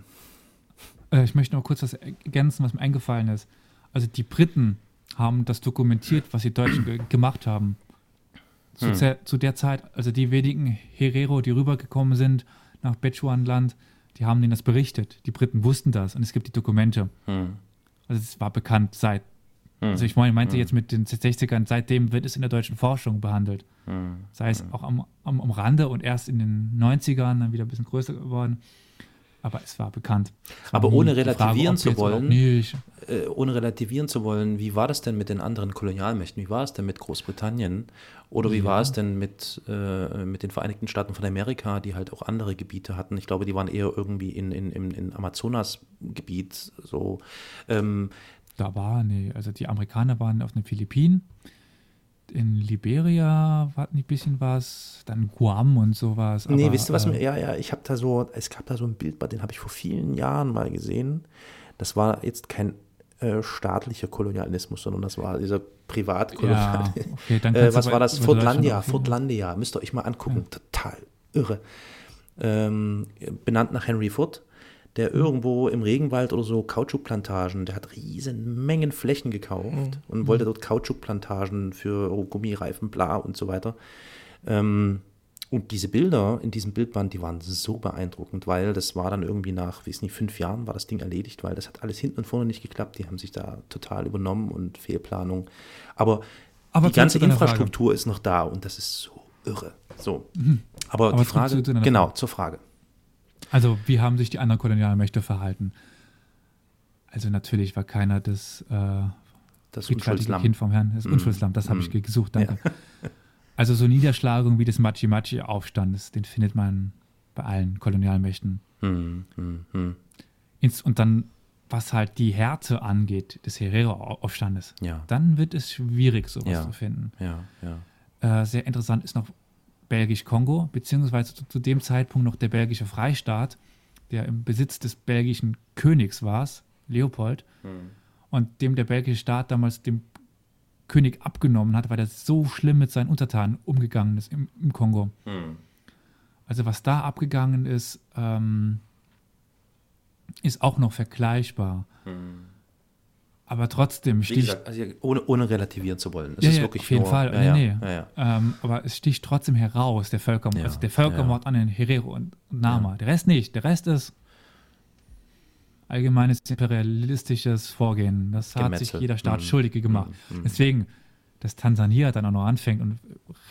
Äh, ich möchte noch kurz was ergänzen, was mir eingefallen ist. Also die Briten haben das dokumentiert, was die Deutschen ge gemacht haben. Zu, hm. zu, der Zeit, also die wenigen Herero, die rübergekommen sind nach Bechuanland, die haben denen das berichtet. Die Briten wussten das und es gibt die Dokumente. Hm. Also es war bekannt seit, hm. also ich meinte hm. jetzt mit den 60ern, seitdem wird es in der deutschen Forschung behandelt. Hm. Sei es hm. auch am, am, am Rande und erst in den 90ern dann wieder ein bisschen größer geworden aber es war bekannt.
Es war aber ohne relativieren Frage, zu wollen, äh, ohne relativieren zu wollen, wie war das denn mit den anderen Kolonialmächten? Wie war es denn mit Großbritannien? Oder wie ja. war es denn mit, äh, mit den Vereinigten Staaten von Amerika, die halt auch andere Gebiete hatten? Ich glaube, die waren eher irgendwie in, in, in, in Amazonas-Gebiet. So, ähm,
da war, nee, also die Amerikaner waren auf den Philippinen in Liberia war ein bisschen was, dann Guam und sowas.
Aber, nee, wisst ihr was? Äh, ja, ja, ich habe da so, es gab da so ein Bild, den habe ich vor vielen Jahren mal gesehen. Das war jetzt kein äh, staatlicher Kolonialismus, sondern das war dieser Privatkolonialismus. Ja, okay, (laughs) äh, was war das? Fortlandia, Fortlandia, müsst ihr euch mal angucken. Ja. Total irre. Ähm, benannt nach Henry Foote der mhm. irgendwo im Regenwald oder so Kautschukplantagen, der hat riesen Mengen Flächen gekauft mhm. und wollte dort Kautschukplantagen für Gummireifen, bla und so weiter. Ähm, und diese Bilder in diesem Bildband, die waren so beeindruckend, weil das war dann irgendwie nach, wie es nicht, fünf Jahren war das Ding erledigt, weil das hat alles hinten und vorne nicht geklappt. Die haben sich da total übernommen und Fehlplanung. Aber, Aber die ganze Infrastruktur Frage. ist noch da und das ist so irre. So. Mhm. Aber, Aber die Frage, zu genau, zur Frage.
Also, wie haben sich die anderen Kolonialmächte verhalten? Also natürlich war keiner das, äh,
Das Unschuldslamm.
Kind vom Herrn, das
Mm.
Unschuldslamm, das habe ich
Mm.
gesucht, danke. (laughs) Also so Niederschlagung wie des Machi-Machi-Aufstandes, den findet man bei allen Kolonialmächten.
Hm, hm, hm.
Ins- Und dann, was halt die Härte angeht, des Herero-Aufstandes,
Ja,
dann wird es schwierig, sowas
Ja.
zu finden.
ja, ja.
Äh, sehr interessant ist noch Belgisch-Kongo, beziehungsweise zu, zu dem Zeitpunkt noch der belgische Freistaat, der im Besitz des belgischen Königs war, Leopold, und dem der belgische Staat damals dem König abgenommen hat, weil er so schlimm mit seinen Untertanen umgegangen ist im, im Kongo.
Hm.
Also was da abgegangen ist, ähm, ist auch noch vergleichbar. Aber trotzdem sticht,
gesagt, also ohne, ohne relativieren zu wollen. Es
Ja,
ist
ja,
wirklich
auf jeden
nur,
Fall.
Ja,
Nee, nee. Ähm, aber es sticht trotzdem heraus, der Völkermord, also der Völkermord an den Herero und Nama. Der Rest nicht. Der Rest ist allgemeines imperialistisches Vorgehen. Das hat sich
Gemetzel.
jeder Staat
Mhm.
schuldig gemacht.
Mhm.
Deswegen, dass Tansania dann auch noch anfängt und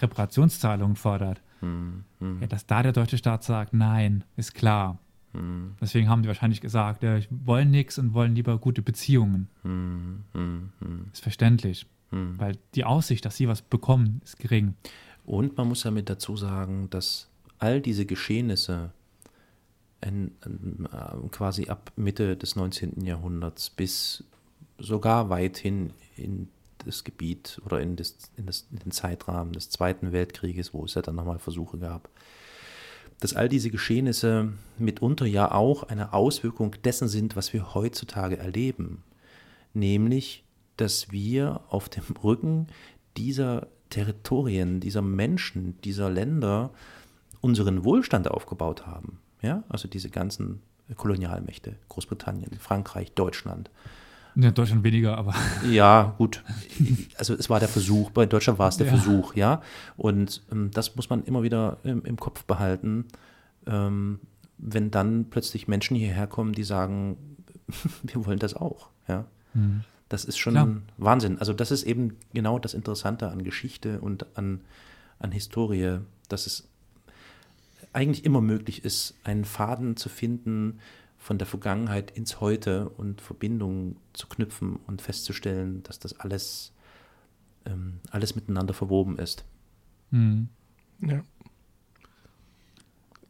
Reparationszahlungen fordert,
Hm, hm,
ja, dass da der deutsche Staat sagt, nein, ist klar.
Hm,
Deswegen haben die wahrscheinlich gesagt, ja, wollen nichts und wollen lieber gute Beziehungen.
hm, hm, hm,
Ist verständlich, weil die Aussicht, dass sie was bekommen, ist gering.
Und man muss ja mit dazu sagen, dass all diese Geschehnisse in, in, äh, quasi ab Mitte des 19. Jahrhunderts bis sogar weit hin in das Gebiet oder in, das, in, das, in den Zeitrahmen des Zweiten Weltkrieges, wo es ja dann nochmal Versuche gab, dass all diese Geschehnisse mitunter ja auch eine Auswirkung dessen sind, was wir heutzutage erleben. Nämlich, dass wir auf dem (laughs) Rücken dieser Territorien, dieser Menschen, dieser Länder unseren Wohlstand aufgebaut haben. Ja, also diese ganzen Kolonialmächte, Großbritannien, Frankreich, Deutschland.
Ja, Deutschland weniger, aber (laughs)
Ja, gut. Also es war der Versuch, bei Deutschland war es der
Ja.
Versuch, ja. Und ähm, das muss man immer wieder im, im Kopf behalten, ähm, wenn dann plötzlich Menschen hierher kommen, die sagen, (laughs) wir wollen das auch, ja.
hm.
Das ist schon
Klar.
Wahnsinn. Also das ist eben genau das Interessante an Geschichte und an, an Historie, dass es eigentlich immer möglich ist, einen Faden zu finden von der Vergangenheit ins Heute und Verbindungen zu knüpfen und festzustellen, dass das alles, ähm, alles miteinander verwoben ist.
Hm.
Ja.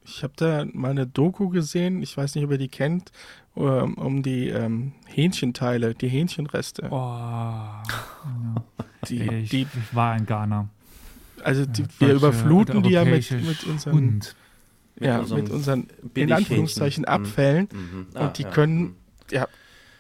Ich habe da mal eine Doku gesehen, ich weiß nicht, ob ihr die kennt, um, um die ähm, Hähnchenteile, die Hähnchenreste.
Oh, ja.
die,
ich,
die,
ich war in Ghana.
also die,
Ja,
wir überfluten die ja mit, mit unseren,
Hund.
ja, mit unseren in. Anführungszeichen
Mhm.
Abfällen
Mhm.
und die
ja.
können ja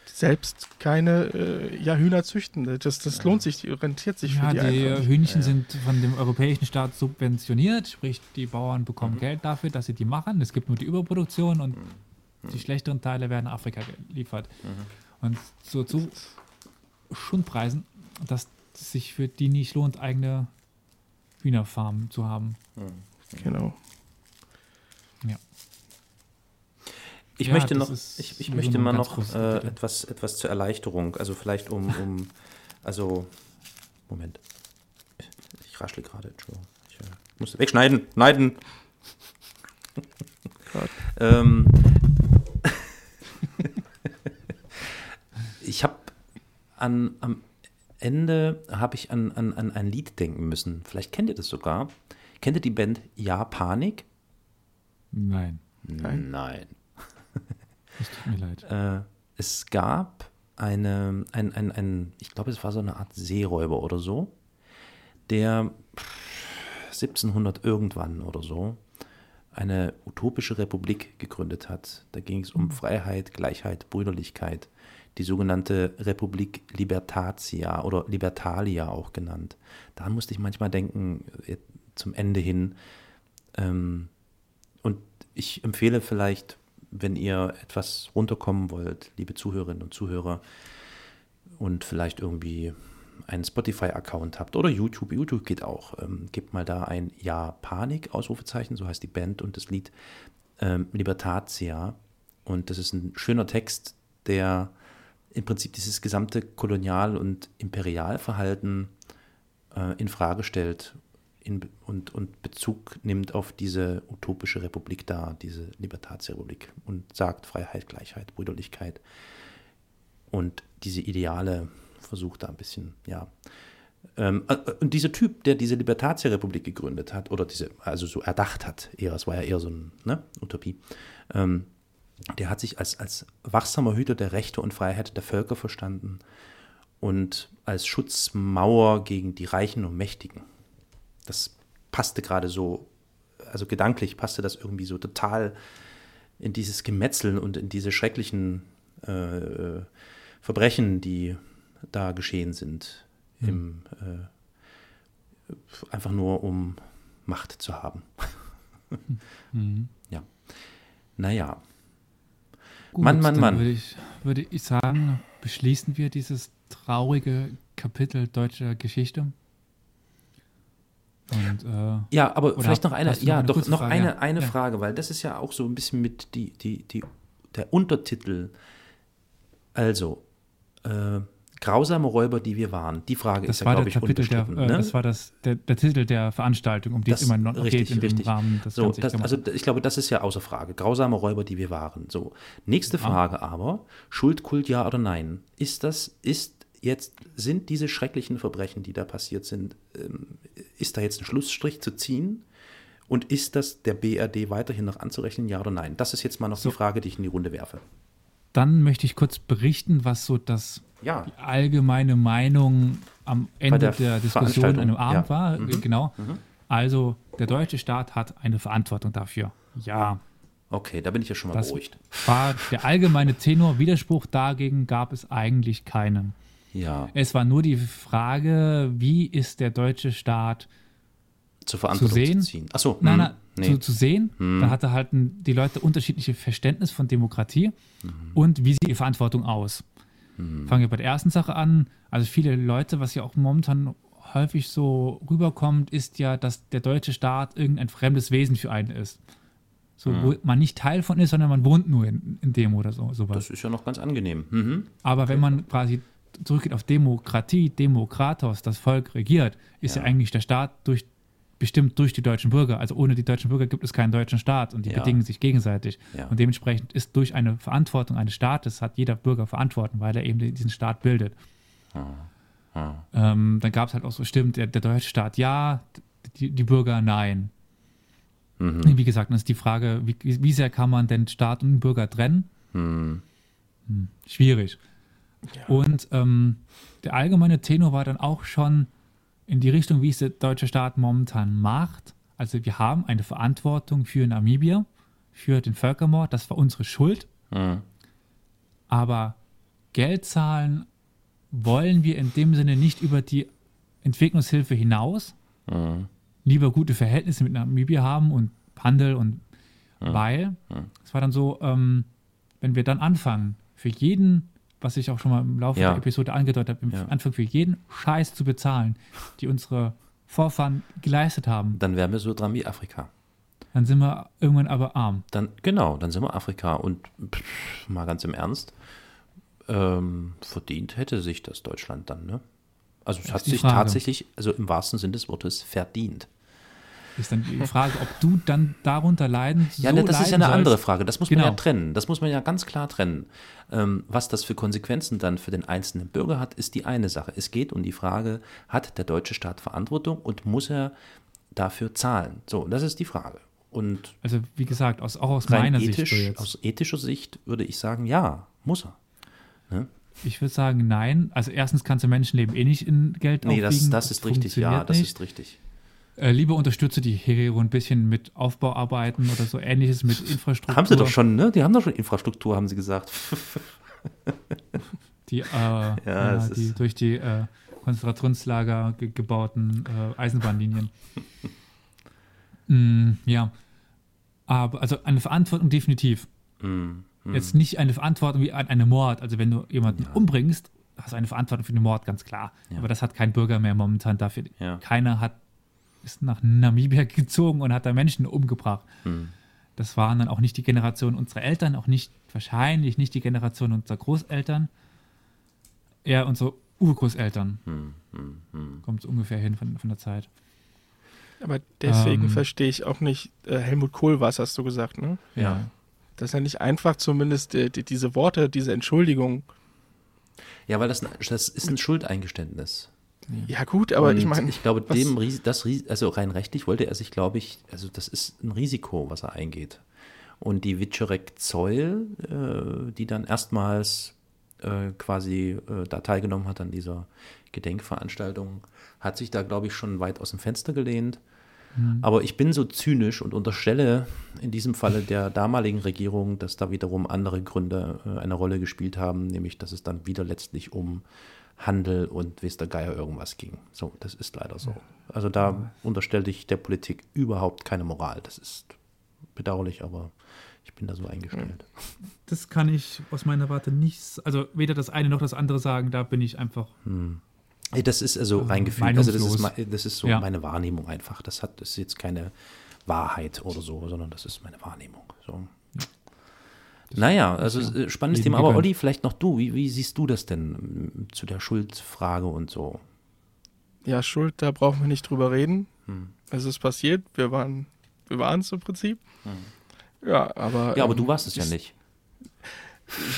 selbst keine äh, ja, Hühner züchten. Das, das lohnt sich, die rentiert sich
Ja,
für
die,
die, einfach.
Hühnchen
Ja,
sind von dem europäischen Staat subventioniert, sprich die Bauern bekommen
Mhm.
Geld dafür, dass sie die machen. Es gibt nur die Überproduktion und
Mhm.
die schlechteren Teile werden Afrika geliefert.
Mhm.
Und so zu Schundpreisen, dass es sich für die nicht lohnt, eigene Hühnerfarmen zu haben.
Genau.
Ich
Ja,
möchte noch, ich, ich möchte mal noch äh, etwas, etwas zur Erleichterung, also vielleicht um, um (laughs) also, Moment, ich raschle gerade, Entschuldigung, ich äh, muss wegschneiden, schneiden. Ähm, (laughs) ich habe an, am Ende habe ich an, an, an ein Lied denken müssen. Vielleicht kennt ihr das sogar. Kennt ihr die Band Ja Panik?
Nein,
Nein.
Nein. (laughs)
es tut mir leid.
Äh, es gab eine, ein, ein, ein, ich glaube, es war so eine Art Seeräuber oder so, der 1700 irgendwann oder so eine utopische Republik gegründet hat. Da ging es um Freiheit, Gleichheit, Brüderlichkeit. Die sogenannte Republik Libertatia oder Libertalia auch genannt. Da musste ich manchmal denken, äh, zum Ende hin. Ähm, ich empfehle vielleicht, wenn ihr etwas runterkommen wollt, liebe Zuhörerinnen und Zuhörer, und vielleicht irgendwie einen Spotify-Account habt oder YouTube, YouTube geht auch, ähm, gebt mal da ein Ja Panik, Ausrufezeichen, so heißt die Band und das Lied ähm, Libertatia. Und das ist ein schöner Text, der im Prinzip dieses gesamte Kolonial- und Imperialverhalten äh, in Frage stellt in, und, und Bezug nimmt auf diese utopische Republik da, diese Libertatsrepublik und sagt Freiheit, Gleichheit, Brüderlichkeit. und diese Ideale versucht da ein bisschen, ja. Ähm, äh, und dieser Typ, der diese Libertatia-Republik gegründet hat, oder diese, also so erdacht hat, eher, es war ja eher so eine ne, Utopie, ähm, der hat sich als, als wachsamer Hüter der Rechte und Freiheit der Völker verstanden und als Schutzmauer gegen die Reichen und Mächtigen. Das passte gerade so, also gedanklich passte das irgendwie so total in dieses Gemetzeln und in diese schrecklichen äh, Verbrechen, die da geschehen sind, mhm. im, äh, einfach nur um Macht zu haben. (laughs) mhm. Ja. Naja.
Gut, Mann, Mann, Mann. Würde ich, würde ich sagen, beschließen wir dieses traurige Kapitel deutscher Geschichte.
Und, äh, ja, aber vielleicht noch eine, ja, noch doch noch Frage? eine, eine ja. Frage, weil das ist ja auch so ein bisschen mit die, die, die, der Untertitel. Also, äh, grausame Räuber, die wir waren. Die Frage
das
ist
ja, glaube ich, Kapitel der, äh, ne? Das war das, der, der, Titel der Veranstaltung, um die das, es immer noch
richtig, geht
richtig.
Rahmen. So, das, also ich glaube, das ist ja außer Frage. Grausame Räuber, die wir waren. So, nächste. Frage aber, Schuldkult ja oder nein? Ist das, ist jetzt sind diese schrecklichen Verbrechen, die da passiert sind, ähm, ist da jetzt ein Schlussstrich zu ziehen? Und ist das der BRD weiterhin noch anzurechnen, ja oder nein? Das ist jetzt mal noch so. die Frage, die ich in die Runde werfe.
Dann möchte ich kurz berichten, was so das ja. die allgemeine Meinung am Ende der, der Diskussion an einem Abend ja. war. Mhm. Genau. Mhm. Also der deutsche Staat hat eine Verantwortung dafür. Ja.
Okay, da bin ich ja schon mal das beruhigt.
War der allgemeine Tenor. Widerspruch dagegen gab es eigentlich keinen.
Ja.
Es war nur die Frage, wie ist der deutsche Staat
zur Verantwortung zu, sehen? zu ziehen?
Achso, nein, hm, nein, nee. zu, zu, sehen. Hm. Da hatte halt die Leute unterschiedliche Verständnis von Demokratie mhm. und wie sieht die Verantwortung aus. Mhm. Fangen wir bei der ersten Sache an. Also viele Leute, was ja auch momentan häufig so rüberkommt, ist ja, dass der deutsche Staat irgendein fremdes Wesen für einen ist. So, mhm. wo man nicht Teil von ist, sondern man wohnt nur in, in dem oder so. Sowas.
Das ist ja noch ganz angenehm. Mhm.
Aber okay. wenn man quasi zurückgeht auf Demokratie, Demokratos, das Volk regiert, ist ja, ja eigentlich der Staat durch, bestimmt durch die deutschen Bürger. Also ohne die deutschen Bürger gibt es keinen deutschen Staat und die ja. bedingen sich gegenseitig. Ja. Und dementsprechend ist durch eine Verantwortung eines Staates, hat jeder Bürger Verantwortung, weil er eben diesen Staat bildet. Ähm, dann gab es halt auch so, stimmt, der, der, deutsche Staat ja, die, die Bürger nein. Mhm. Wie gesagt, dann ist die Frage, wie, wie, sehr kann man denn Staat und Bürger trennen? Mhm. Hm, schwierig. Und ähm, der allgemeine Tenor war dann auch schon in die Richtung, wie es der deutsche Staat momentan macht. Also wir haben eine Verantwortung für Namibia, für den Völkermord, das war unsere Schuld. Mhm. Aber Geld zahlen wollen wir in dem Sinne nicht über die Entwicklungshilfe hinaus. Mhm. Lieber gute Verhältnisse mit Namibia haben und Handel und mhm. weil es war dann so, ähm, wenn wir dann anfangen, für jeden was ich auch schon mal im Laufe ja. der Episode angedeutet habe, im ja. Anfang für jeden Scheiß zu bezahlen, die unsere Vorfahren geleistet haben.
Dann wären wir so dran wie Afrika.
Dann sind wir irgendwann aber arm.
Dann, genau, dann sind wir Afrika. Und pff, mal ganz im Ernst, ähm, verdient hätte sich das Deutschland dann, ne? Also es hat sich Frage. tatsächlich, also im wahrsten Sinne des Wortes, verdient.
Ist dann die Frage, ob du dann darunter leiden
Ja, so ne, das ist ja eine sollst. andere Frage. Das muss genau. man ja genau. trennen. Das muss man ja ganz klar trennen. Ähm, was das für Konsequenzen dann für den einzelnen Bürger hat, ist die eine Sache. Es geht um die Frage, hat der deutsche Staat Verantwortung und muss er dafür zahlen? So, das ist die Frage. Und
also wie gesagt, aus, auch aus meiner
ethisch,
Sicht.
Aus ethischer Sicht würde ich sagen, ja, muss er.
Ne? Ich würde sagen, nein. Also erstens kannst du Menschenleben eh nicht in Geld
nee, aufwiegen. Nee, das, das ist richtig, ja, das nicht. ist richtig.
Äh, lieber unterstütze die Herero ein bisschen mit Aufbauarbeiten oder so ähnliches mit Infrastruktur. (laughs)
Haben sie doch schon, ne? Die haben doch schon Infrastruktur, haben sie gesagt. (laughs)
die, äh, ja, ja, die durch die äh, Konzentrationslager ge gebauten äh, Eisenbahnlinien. (laughs) mm, ja. Aber also eine Verantwortung definitiv. Mm, mm. Jetzt nicht eine Verantwortung wie an eine Mord. Also wenn du jemanden ja. umbringst, hast du eine Verantwortung für den Mord, ganz klar. Aber das hat kein Bürger mehr momentan dafür. Keiner hat ist nach Namibia (laughs) gezogen und hat da Menschen umgebracht. Hm. Das waren dann auch nicht die Generation unserer Eltern, auch nicht, wahrscheinlich nicht die Generation unserer Großeltern, eher unsere Urgroßeltern. Hm, hm, hm. Kommt es ungefähr hin von, von der Zeit.
Aber deswegen ähm, verstehe ich auch nicht, äh, Helmut Kohl was hast du gesagt, ne?
Ja.
Dass er nicht einfach zumindest äh, die, diese Worte, diese Entschuldigung
Ja, weil das, das ist ein Schuldeingeständnis.
Ja, gut, aber
Und
ich meine.
ich glaube, dem das also rein rechtlich wollte er sich, glaube ich, also das ist ein Risiko, was er eingeht. Und die Wiczorek Zoll, äh, die dann erstmals äh, quasi äh, da teilgenommen hat an dieser Gedenkveranstaltung, hat sich da, glaube ich, schon weit aus dem Fenster gelehnt. Aber ich bin so zynisch und unterstelle in diesem Falle der damaligen Regierung, dass da wiederum andere Gründe äh, eine Rolle gespielt haben, nämlich dass es dann wieder letztlich um Handel und weiß der Geier irgendwas ging. So, das ist leider so. Also da unterstelle ich der Politik überhaupt keine Moral. Das ist bedauerlich, aber ich bin da so eingestellt.
Das kann ich aus meiner Warte nicht, also weder das eine noch das andere sagen, da bin ich einfach.
Ey, Das ist also
Also
reingefühlt. Also das ist, das ist so
Ja.
meine Wahrnehmung einfach. Das hat das ist jetzt keine Wahrheit oder so, sondern das ist meine Wahrnehmung. So. Naja, also äh, spannendes Thema. Aber. Olli, vielleicht noch du. Wie, wie siehst du das denn m, zu der Schuldfrage und so?
Ja, Schuld, da brauchen wir nicht drüber reden.
Hm.
Es ist passiert, wir waren wir waren es im Prinzip. Ja, aber.
Ja, aber
ähm,
du warst es ja nicht.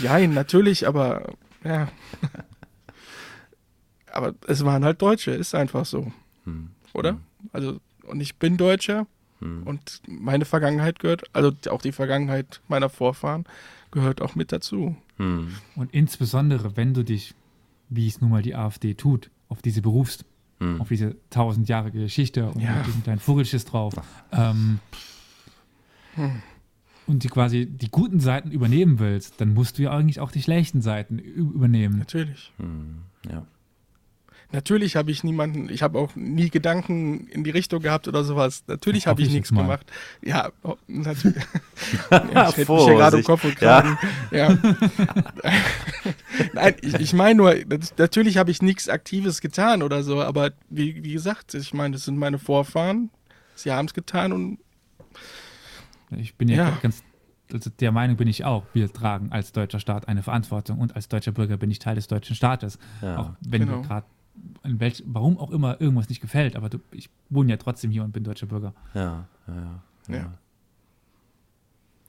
Ja, natürlich, aber ja. (laughs) aber es waren halt Deutsche, ist einfach so,
Hm.
oder? Also, und ich bin Deutscher
Hm.
und meine Vergangenheit gehört, also auch die Vergangenheit meiner Vorfahren gehört auch mit dazu.
Hm.
Und insbesondere, wenn du dich, wie es nun mal die AfD tut, auf diese berufst,
Hm.
auf diese tausend Jahre Geschichte und
Ja.
mit diesem kleinen Vogelschiss drauf. Ähm, und die quasi die guten Seiten übernehmen willst, dann musst du ja eigentlich auch die schlechten Seiten übernehmen.
Natürlich.
Hm. Ja.
Natürlich habe ich niemanden, ich habe auch nie Gedanken in die Richtung gehabt oder sowas. Natürlich habe ich
ich
nichts gemacht. Ja, oh, natürlich. (laughs) ja, ich hätte mich hier gerade um. Kopf und Kragen. Ja. (laughs) Nein, ich, ich meine nur, natürlich habe ich nichts Aktives getan oder so, aber wie, wie gesagt, ich meine, das sind meine Vorfahren. Sie haben es getan und
Ich bin ja,
Ja.
ganz, also der Meinung bin ich auch, wir tragen als deutscher Staat eine Verantwortung und als deutscher Bürger bin ich Teil des deutschen Staates.
Ja.
Auch wenn
Genau.
mir gerade, welch, warum auch immer, irgendwas nicht gefällt, aber du, ich wohne ja trotzdem hier und bin deutscher Bürger.
Ja, ja, ja.
Ja.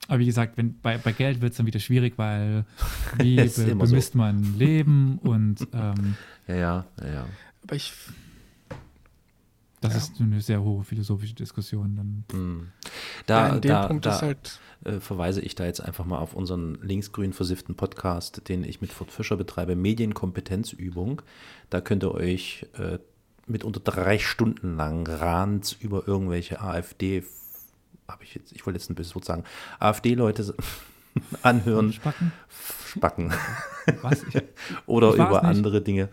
Aber wie gesagt, wenn, bei, bei Geld wird es dann wieder schwierig, weil (laughs) wie be,
immer so.
bemisst man Leben und ähm,
Ja, (laughs) ja, ja, ja.
aber ich
das
Ja.
ist eine sehr hohe philosophische Diskussion. Dann.
Hm. Da,
ja, in dem
da,
Punkt
da
ist halt
äh, verweise ich da jetzt einfach mal auf unseren linksgrün versifften Podcast, den ich mit Furt Fischer betreibe, Medienkompetenzübung. Da könnt ihr euch äh, mitunter drei Stunden lang Rand über irgendwelche AfD, habe ich jetzt, ich wollte jetzt ein bisschen sagen, AfD-Leute (laughs) anhören,
Spacken?
spacken
Was? Ich, (laughs)
oder
Ich
über andere Dinge.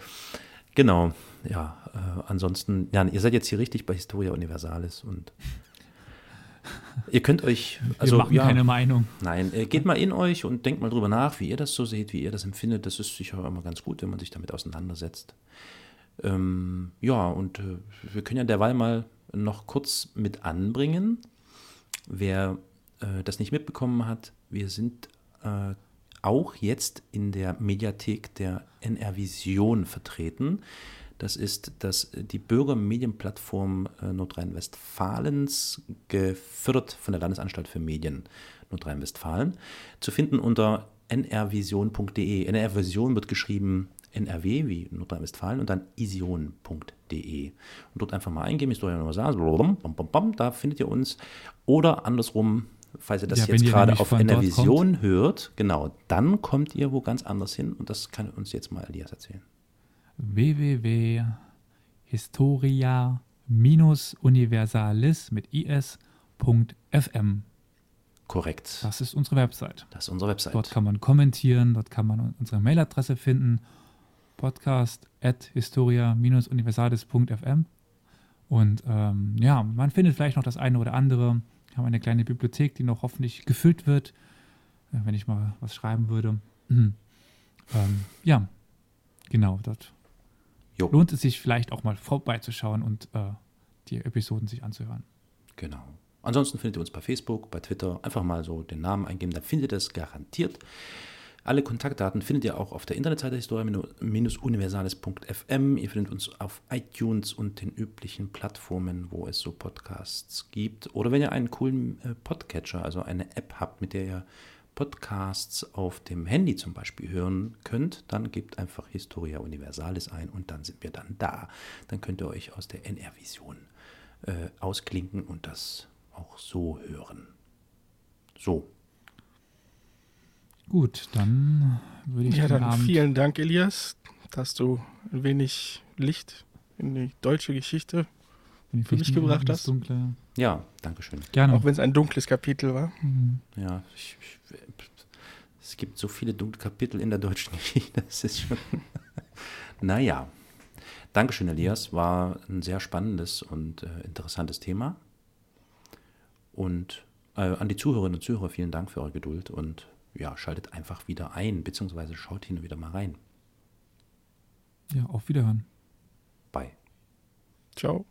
Genau, ja. Äh, ansonsten, ja, ihr seid jetzt hier richtig bei Historia Universalis und ihr könnt euch, (laughs) also
wir machen
ja,
keine Meinung.
Nein, äh, geht mal in euch und denkt mal drüber nach, wie ihr das so seht, wie ihr das empfindet. Das ist sicher immer ganz gut, wenn man sich damit auseinandersetzt. Ähm, ja, und äh, wir können ja derweil mal noch kurz mit anbringen, wer äh, das nicht mitbekommen hat. Wir sind äh, auch jetzt in der Mediathek der NR Vision vertreten. Das ist das, die Bürgermedienplattform äh, Nordrhein-Westfalens, gefördert von der Landesanstalt für Medien Nordrhein-Westfalen, zu finden unter nrvision.de. NR-Vision wird geschrieben NRW wie Nordrhein-Westfalen und dann ision.de. Und dort einfach mal eingeben, Historia Universal, bam, bam, bam, da findet ihr uns. Oder andersrum, falls ihr das
Ja,
jetzt gerade auf
von dort
NR-Vision hört, genau, dann kommt ihr wo ganz anders hin und das kann uns jetzt mal Elias erzählen.
www.historia-universalis mit is.fm.
Korrekt.
Das ist unsere Website.
Das ist unsere Website.
Dort kann man kommentieren, dort kann man unsere Mailadresse finden, podcast at historia-universalis.fm. Und ähm, ja, man findet vielleicht noch das eine oder andere. Wir haben eine kleine Bibliothek, die noch hoffentlich gefüllt wird, äh, wenn ich mal was schreiben würde. Mhm. Ähm, ja, genau, dort
Jo.
lohnt es sich vielleicht auch mal vorbeizuschauen und äh, die Episoden sich anzuhören.
Genau. Ansonsten findet ihr uns bei Facebook, bei Twitter. Einfach mal so den Namen eingeben, dann findet ihr es garantiert. Alle Kontaktdaten findet ihr auch auf der Internetseite historia-universales.fm. Ihr findet uns auf iTunes und den üblichen Plattformen, wo es so Podcasts gibt. Oder wenn ihr einen coolen äh, Podcatcher, also eine App habt, mit der ihr Podcasts auf dem Handy zum Beispiel hören könnt, dann gebt einfach Historia Universalis ein und dann sind wir dann da. Dann könnt ihr euch aus der NR-Vision äh, ausklinken und das auch so hören. So.
Gut, dann würde ich
Ja, dann
Abend
vielen Dank, Elias, dass du ein wenig Licht in die deutsche Geschichte, für mich gebracht hast.
Dunkle.
Ja, Dankeschön.
Gerne.
auch wenn es ein dunkles Kapitel war.
Mhm.
Ja, ich, ich, es gibt so viele dunkle Kapitel in der deutschen (laughs) Geschichte. Das ist schon. (laughs) naja. Dankeschön, Elias. War ein sehr spannendes und äh, interessantes Thema. Und äh, an die Zuhörerinnen und Zuhörer vielen Dank für eure Geduld und ja, schaltet einfach wieder ein, beziehungsweise schaut hin wieder mal rein.
Ja, auf Wiederhören.
Bye.
Ciao.